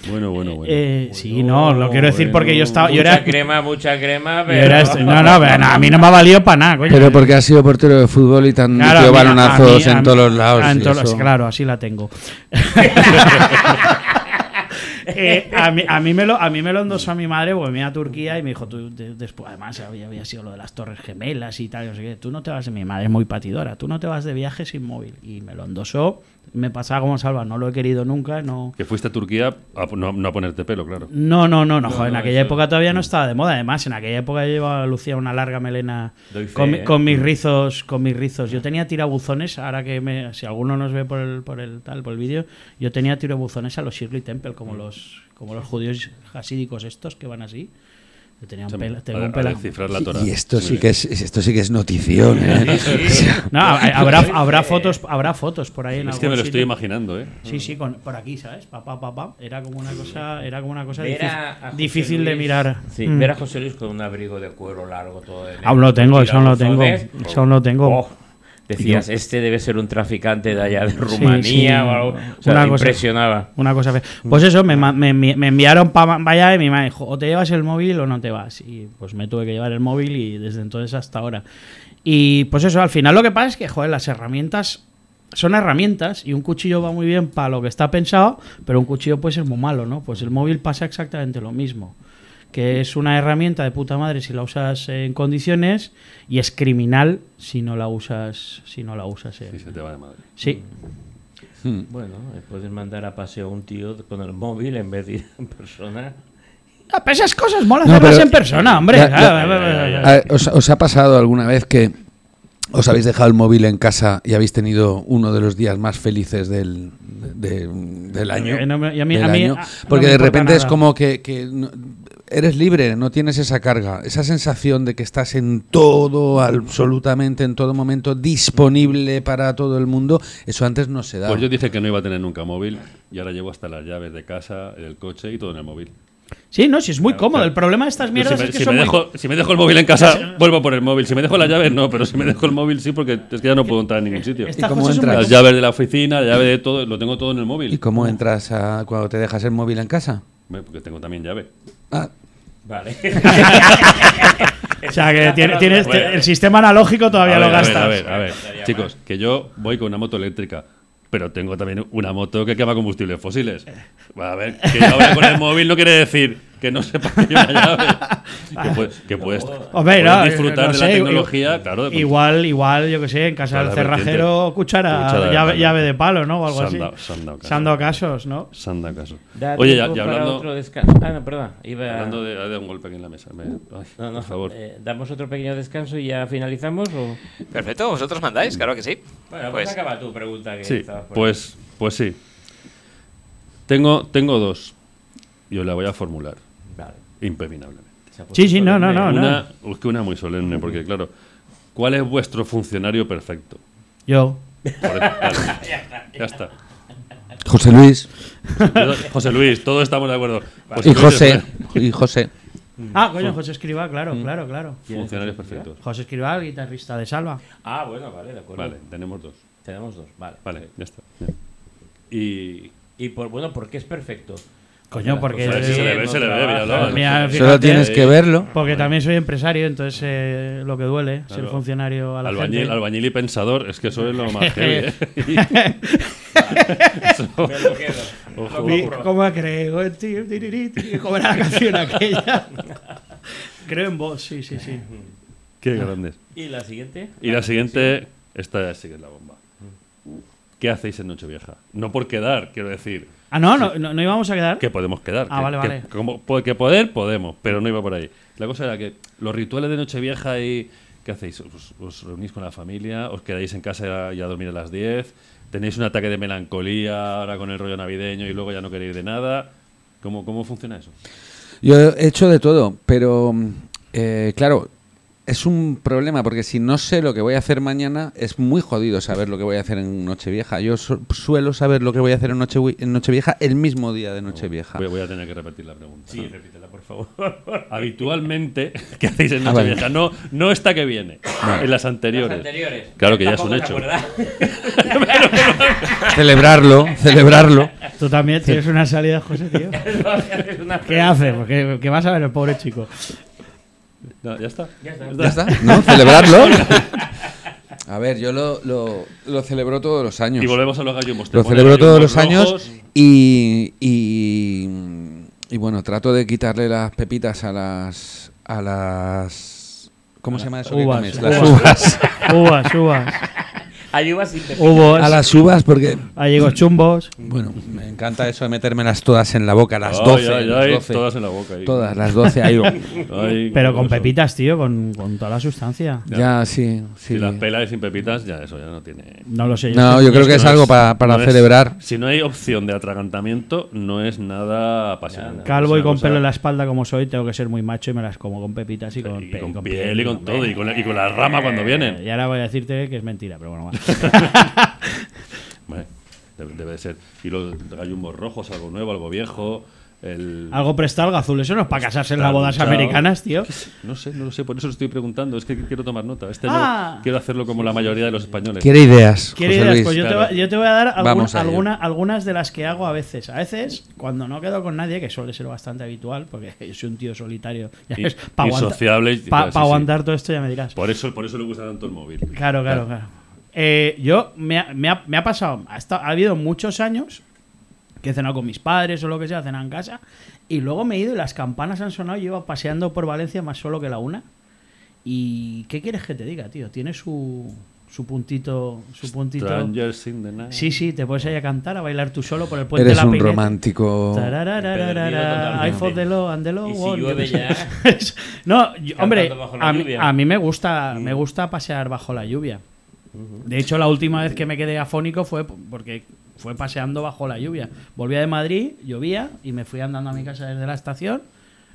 Bueno, bueno, bueno. Eh, sí, no, lo quiero decir porque yo estaba. Mucha yo era, crema, mucha crema, pero. Este, no, no, a mí no me ha valido para nada, coño. Pero porque has sido portero de fútbol y tan claro, balonazos en todos los lados. claro, así la tengo. Eh, a, mí, a, mí me lo, a mí me lo endosó a mi madre porque me a Turquía y me dijo, tú, después, además había, había, sido lo de las Torres Gemelas y tal, no sé qué, tú no te vas de mi madre, es muy patidora, tú no te vas de viaje sin móvil. Y me lo endosó me pasaba como salva, no lo he querido nunca. no Que fuiste a Turquía a no, a ponerte pelo, claro. No, no, no, no, en aquella época todavía no estaba de moda. Además, en aquella época yo llevaba lucía una larga melena con, ¿eh? con, mis rizos, con mis rizos. Yo tenía tirabuzones, ahora que me, si alguno nos ve por el, por el tal, por el vídeo, yo tenía tirabuzones a los Shirley Temple, como los, como los judíos hasídicos estos que van así. Tenía un, la Y esto sí que es esto sí que es notición, ¿eh? no, habrá, habrá fotos habrá fotos por ahí en Es que me lo estoy imaginando, ¿eh? Sí, sí, por aquí, ¿sabes? Pa, pa, Era como una cosa, era como una cosa difícil, de mirar. Sí, mm. ver a José Luis con un abrigo de cuero largo todo Aún lo tengo, eso lo tengo. Eso lo tengo. Oh. Decías, este debe ser un traficante de allá de Rumanía o algo. una cosa, impresionaba. Una cosa Pues eso, me, me, me enviaron para allá y mi madre dijo, o te llevas el móvil o no te vas. Y pues me tuve que llevar el móvil y desde entonces hasta ahora. Y pues eso, al final lo que pasa es que, joder, las herramientas son herramientas y un cuchillo va muy bien para lo que está pensado, pero un cuchillo puede ser muy malo, ¿no? Pues el móvil pasa exactamente lo mismo que es una herramienta de puta madre si la usas en condiciones y es criminal si no la usas si no la usas en... se te va de madre. Sí. Hmm. Bueno, puedes mandar a paseo a un tío con el móvil en vez de ir en persona. Ah, esas cosas mola hacerlas en persona, hombre. ¿Os, ha pasado alguna vez que os habéis dejado el móvil en casa y habéis tenido uno de los días más felices del, del año? Porque de repente es como que, que eres libre, no tienes esa carga, esa sensación de que estás en todo, absolutamente en todo momento, disponible para todo el mundo, eso antes no se da. Pues yo dije que no iba a tener nunca móvil y ahora llevo hasta las llaves de casa, el coche y todo en el móvil. Sí, no, si es muy cómodo. El problema de estas mierdas es que si me, dejo, si me dejo el móvil en casa, vuelvo por el móvil. Si me dejo la llave, no, pero si me dejo el móvil, sí, porque es que ya no puedo entrar en ningún sitio. ¿Y cómo entras? Las llaves de la oficina, la llave de todo, lo tengo todo en el móvil. ¿Y cómo entras cuando te dejas el móvil en casa? Porque tengo también llave. Ah, Vale. o sea, que tienes, el sistema analógico todavía lo gastas. A ver, a ver, a ver. Chicos, que yo voy con una moto eléctrica pero tengo también una moto que quema combustibles fósiles. A ver, que vaya con el móvil no quiere decir que no sepa que hay una llave. que, puedes, disfrutar de la tecnología, claro. igual, igual, yo que sé, en casa del cerrajero, cuchara, llave, de palo, ¿no? O algo así. Sando casos, ¿no? Sanda casos. Oye, ya, hablando. Otro ah, no, perdón. Iba... Hablando de, un golpe aquí en la mesa. no, no, por favor. Eh, ¿Damos otro pequeño descanso y ya finalizamos? O? Perfecto, vosotros mandáis, claro que sí. Bueno, pues, pues acaba tu pregunta. Que sí, pues, pues sí. Tengo, tengo dos. Yo la voy a formular. Impepinablemente. Sí, sí, no, no, no. Una, Es que una muy solemne, porque claro, ¿cuál es vuestro funcionario perfecto? Yo. ya está. José Luis. José Luis, todos estamos de acuerdo. y José. Y José. Ah, coño, José Escribá, claro, mm. claro, claro. Funcionarios perfectos. José Escribá, guitarrista de Salva. Ah, bueno, vale, de acuerdo. Vale, tenemos dos. Tenemos dos, vale. Vale, ya está. Y... Y por, bueno, ¿por qué es perfecto? Coño, porque. se le ve, se le ve, Solo tienes que verlo. Porque también soy empresario, entonces eh, lo que duele, ser funcionario a la albañil, gente. Albañil y pensador, es que eso es lo más heavy. ¿Cómo creo en ti? ¿Cómo era la canción aquella? creo en vos, sí, sí, sí. Qué grandes. ¿Y la siguiente? Y la siguiente, esta sigue la bomba. ¿Qué hacéis en Nochevieja? No por quedar, quiero decir Ah, no, no, no, íbamos a quedar. Que podemos quedar. Ah, vale, vale. como, que poder, podemos, pero no iba por ahí. La cosa era que los rituales de Nochevieja y. ¿Qué hacéis? ¿Os, reunís con la familia? ¿Os quedáis en casa y a dormir a las 10? ¿Tenéis un ataque de melancolía ahora con el rollo navideño y luego ya no queréis de nada? ¿Cómo, cómo funciona eso? Yo he hecho de todo, pero eh, claro, es un problema porque si no sé lo que voy a hacer mañana, es muy jodido saber lo que voy a hacer en Nochevieja. Yo suelo saber lo que voy a hacer en, Noche en Nochevieja el mismo día de Nochevieja. Voy, voy a tener que repetir la pregunta. Sí, repítela, por favor. Habitualmente, ¿qué hacéis en ah, Nochevieja? No, no esta que viene, en las anteriores. Las anteriores. Claro que ya es un hecho. celebrarlo, celebrarlo. Tú también tienes una salida, José, tío. ¿Qué haces? ¿Qué vas a ver el pobre chico? Ya está. Ya está. ¿No? Celebrarlo. A ver, yo lo, lo, celebro todos los años. Y volvemos a los gallos. Lo celebro todos los años y, y, bueno, trato de quitarle las pepitas a las a las ¿cómo se llama eso? Uvas, Las uvas. uvas, uvas. Hay uvas A las uvas porque... Hay chumbos. Bueno, me encanta eso de metérmelas todas en la boca, las 12. Todas en la boca. Todas, las 12 ahí. Pero con pepitas, tío, con, con, toda la sustancia. Ya, sí, sí. Si las pelas y sin pepitas, ya eso ya no tiene... No lo sé. Yo no, yo creo que es, algo para, para celebrar. si no hay opción de atragantamiento, no es nada apasionante. Calvo y con pelo en la espalda como soy, tengo que ser muy macho y me las como con pepitas y con, con, piel, y con, todo. Y con, y con la rama cuando vienen. Y ahora voy a decirte que es mentira, pero bueno, debe, de ser. Y los gallumbos rojos, algo nuevo, algo viejo. Algo presta, algo azul. Eso no es para casarse en las bodas americanas, tío. No sé, no lo sé. Por eso lo estoy preguntando. Es que quiero tomar nota. Este ah. quiero hacerlo como la mayoría de los españoles. Quiere ideas. Quiere ideas. pues yo, te voy, a dar algunas de las que hago a veces. A veces, cuando no quedo con nadie, que suele ser bastante habitual, porque yo soy un tío solitario. para aguantar, aguantar todo esto ya me dirás. Por eso, por eso le gusta tanto el móvil. Claro, claro, claro. Eh, yo, me, me, ha, me, ha, pasado, ha, ha, habido muchos años que he cenado con mis padres o lo que sea, cenado en casa, y luego me he ido y las campanas han sonado, yo iba paseando por Valencia más solo que la una. ¿Y qué quieres que te diga, tío? Tiene su, su puntito. Su puntito. Sí, sí, te puedes ir a cantar, a bailar tú solo por el puente de la un romántico. iPhone de lo, andelo. Y si llueve ya. no, hombre, a, a, mí me gusta, me gusta pasear bajo la lluvia. De hecho, la última vez que me quedé afónico fue porque fue paseando bajo la lluvia. Volvía de Madrid, llovía y me fui andando a mi casa desde la estación.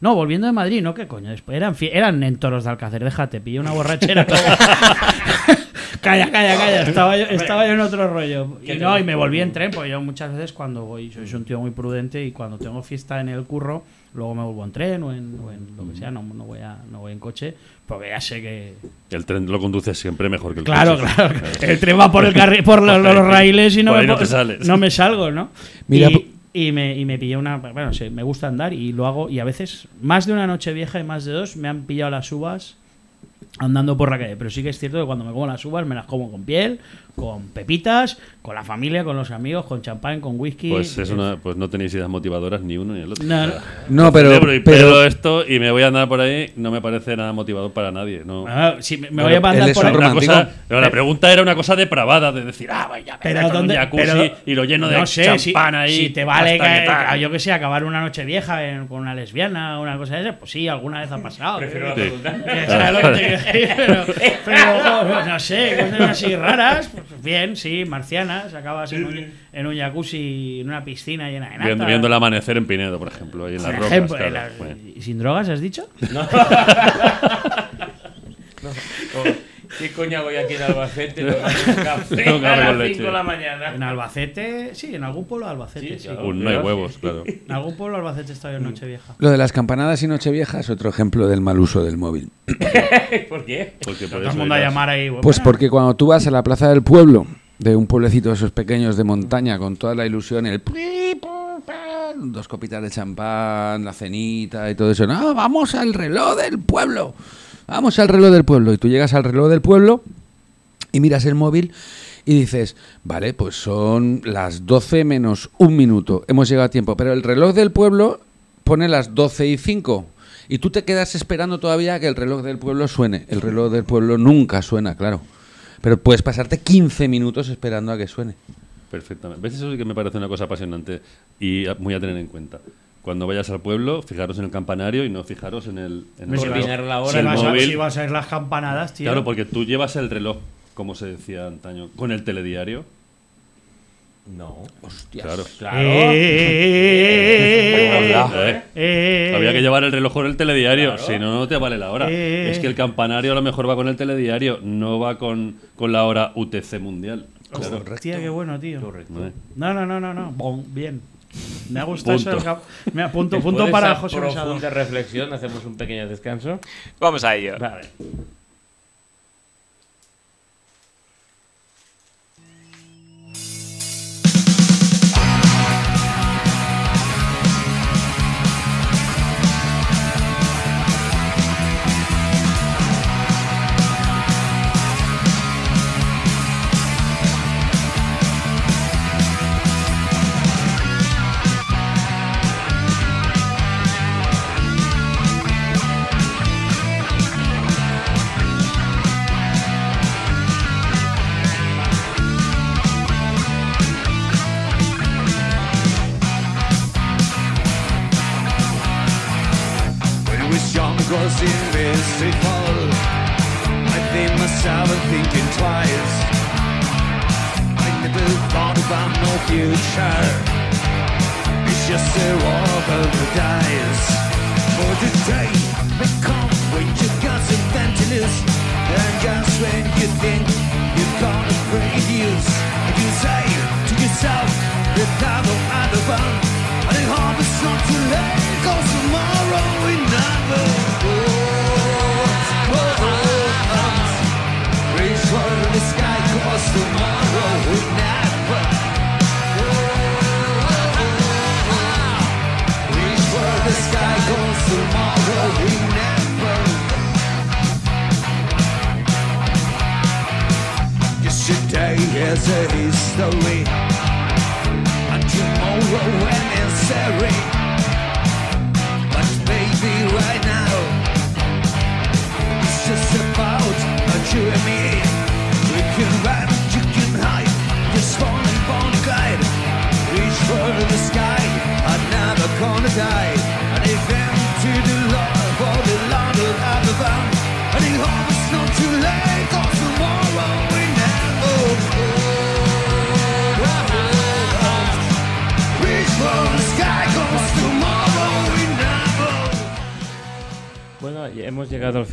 No, volviendo de Madrid, no, qué coño. Eran, eran en toros de Alcácer, déjate, pillé una borrachera. calla, calla, calla. Estaba yo, estaba yo en otro rollo. Y no, y me volví en tren, porque yo muchas veces cuando voy, soy un tío muy prudente y cuando tengo fiesta en el curro, luego me vuelvo en tren o en, lo que sea, no, no, voy a, no voy en coche, porque ya sé que... El tren lo conduce siempre mejor que el coche. Claro, claro. El tren va por, el por los, raíles y no, me, no, me salgo, ¿no? Mira, y, me, y me pillé una... Bueno, sí, me gusta andar y lo hago y a veces, más de una noche vieja y más de dos, me han pillado las uvas andando por la calle. Pero sí que es cierto que cuando me como las uvas me las como con piel, con pepitas, con la familia, con los amigos, con champán, con whisky. Pues, es una, pues no tenéis ideas motivadoras ni uno ni el otro. No, pero, pero, esto y me voy a andar por ahí no me parece nada motivador para nadie. No. Ah, me voy a andar por ahí. pero la pregunta era una cosa depravada de decir, ah, vaya, pero con un jacuzzi y lo lleno de champán ahí. Si te vale, que, yo que sé, acabar una noche vieja con una lesbiana o una cosa de esa, pues sí, alguna vez ha pasado. Prefiero la pregunta. pero, no sé, cosas así raras. Pues bien, sí, marcianas, acabas en un, en un jacuzzi, en una piscina llena de nata. Viendo, el amanecer en Pinedo, por ejemplo, ahí en las rocas. ¿Y sin drogas has dicho? No. ¿Qué coña voy aquí en Albacete? café a las 5 de la mañana. En Albacete, sí, en algún pueblo de Albacete. Sí, no hay huevos, claro. En algún pueblo de Albacete está en Nochevieja. Lo de las campanadas y Nochevieja es otro ejemplo del mal uso del móvil. ¿Por qué? Porque todo el mundo a llamar ahí. Pues porque cuando tú vas a la plaza del pueblo, de un pueblecito de esos pequeños de montaña, con toda la ilusión, el dos copitas de champán, la cenita y todo eso. No, vamos al reloj del pueblo vamos al reloj del pueblo. Y tú llegas al reloj del pueblo y miras el móvil y dices, vale, pues son las 12 menos un minuto, hemos llegado a tiempo. Pero el reloj del pueblo pone las 12 y 5. Y tú te quedas esperando todavía que el reloj del pueblo suene. El reloj del pueblo nunca suena, claro. Pero puedes pasarte 15 minutos esperando a que suene. Perfectamente. ¿Ves? Eso que me parece una cosa apasionante y muy a tener en cuenta cuando vayas al pueblo, fijaros en el campanario y no fijaros en el, en el, la hora. Si, vas a, si vas a ir las campanadas, tío. Claro, porque tú llevas el reloj, como se decía antaño, con el telediario. No. Hostias. Claro. Claro. Eh, eh, había que llevar el reloj con el telediario, si no, no te vale la hora. Es que el campanario a lo mejor va con el telediario, no va con, con la hora UTC mundial. Claro. Tía, qué bueno, tío. Correcto. No, no, no, no, no. Bon, bien. Me ha gustado eso. Del Me punto, punto para José de reflexión, hacemos un pequeño descanso. Vamos a ello. Vale.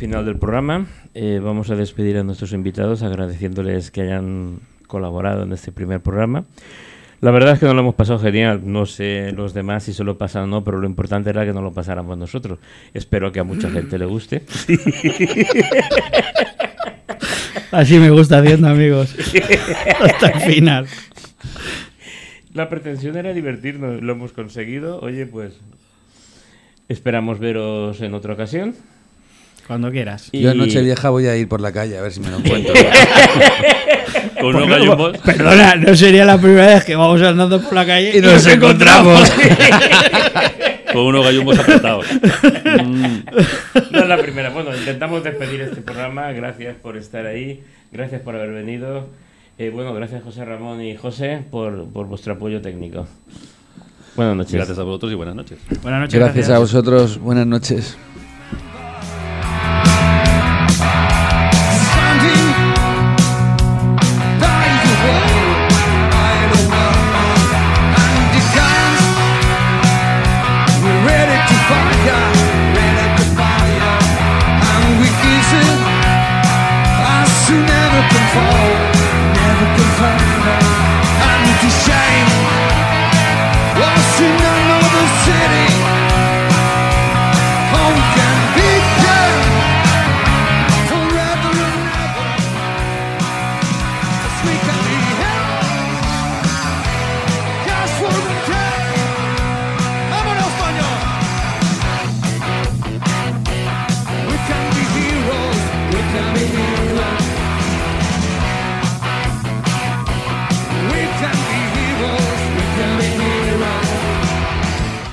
Final del programa. Eh, vamos a despedir a nuestros invitados agradeciéndoles que hayan colaborado en este primer programa. La verdad es que no lo hemos pasado genial. No sé los demás si se lo pasan o no, pero lo importante era que no lo pasáramos nosotros. Espero que a mucha gente le guste. Así me gusta haciendo amigos. Hasta el final. La pretensión era divertirnos, lo hemos conseguido. Oye, pues esperamos veros en otra ocasión. Cuando quieras. Yo en Nochevieja voy a ir por la calle a ver si me lo encuentro. Con unos gallumbos. Perdona, no sería la primera vez que vamos andando por la calle y nos, encontramos. Con unos gallumbos apretados. No es la primera. Bueno, intentamos despedir este programa. Gracias por estar ahí. Gracias por haber venido. Eh, bueno, gracias José Ramón y José por, por vuestro apoyo técnico. Buenas noches. Gracias a vosotros y buenas noches. Buenas noches. gracias. a vosotros. Buenas noches.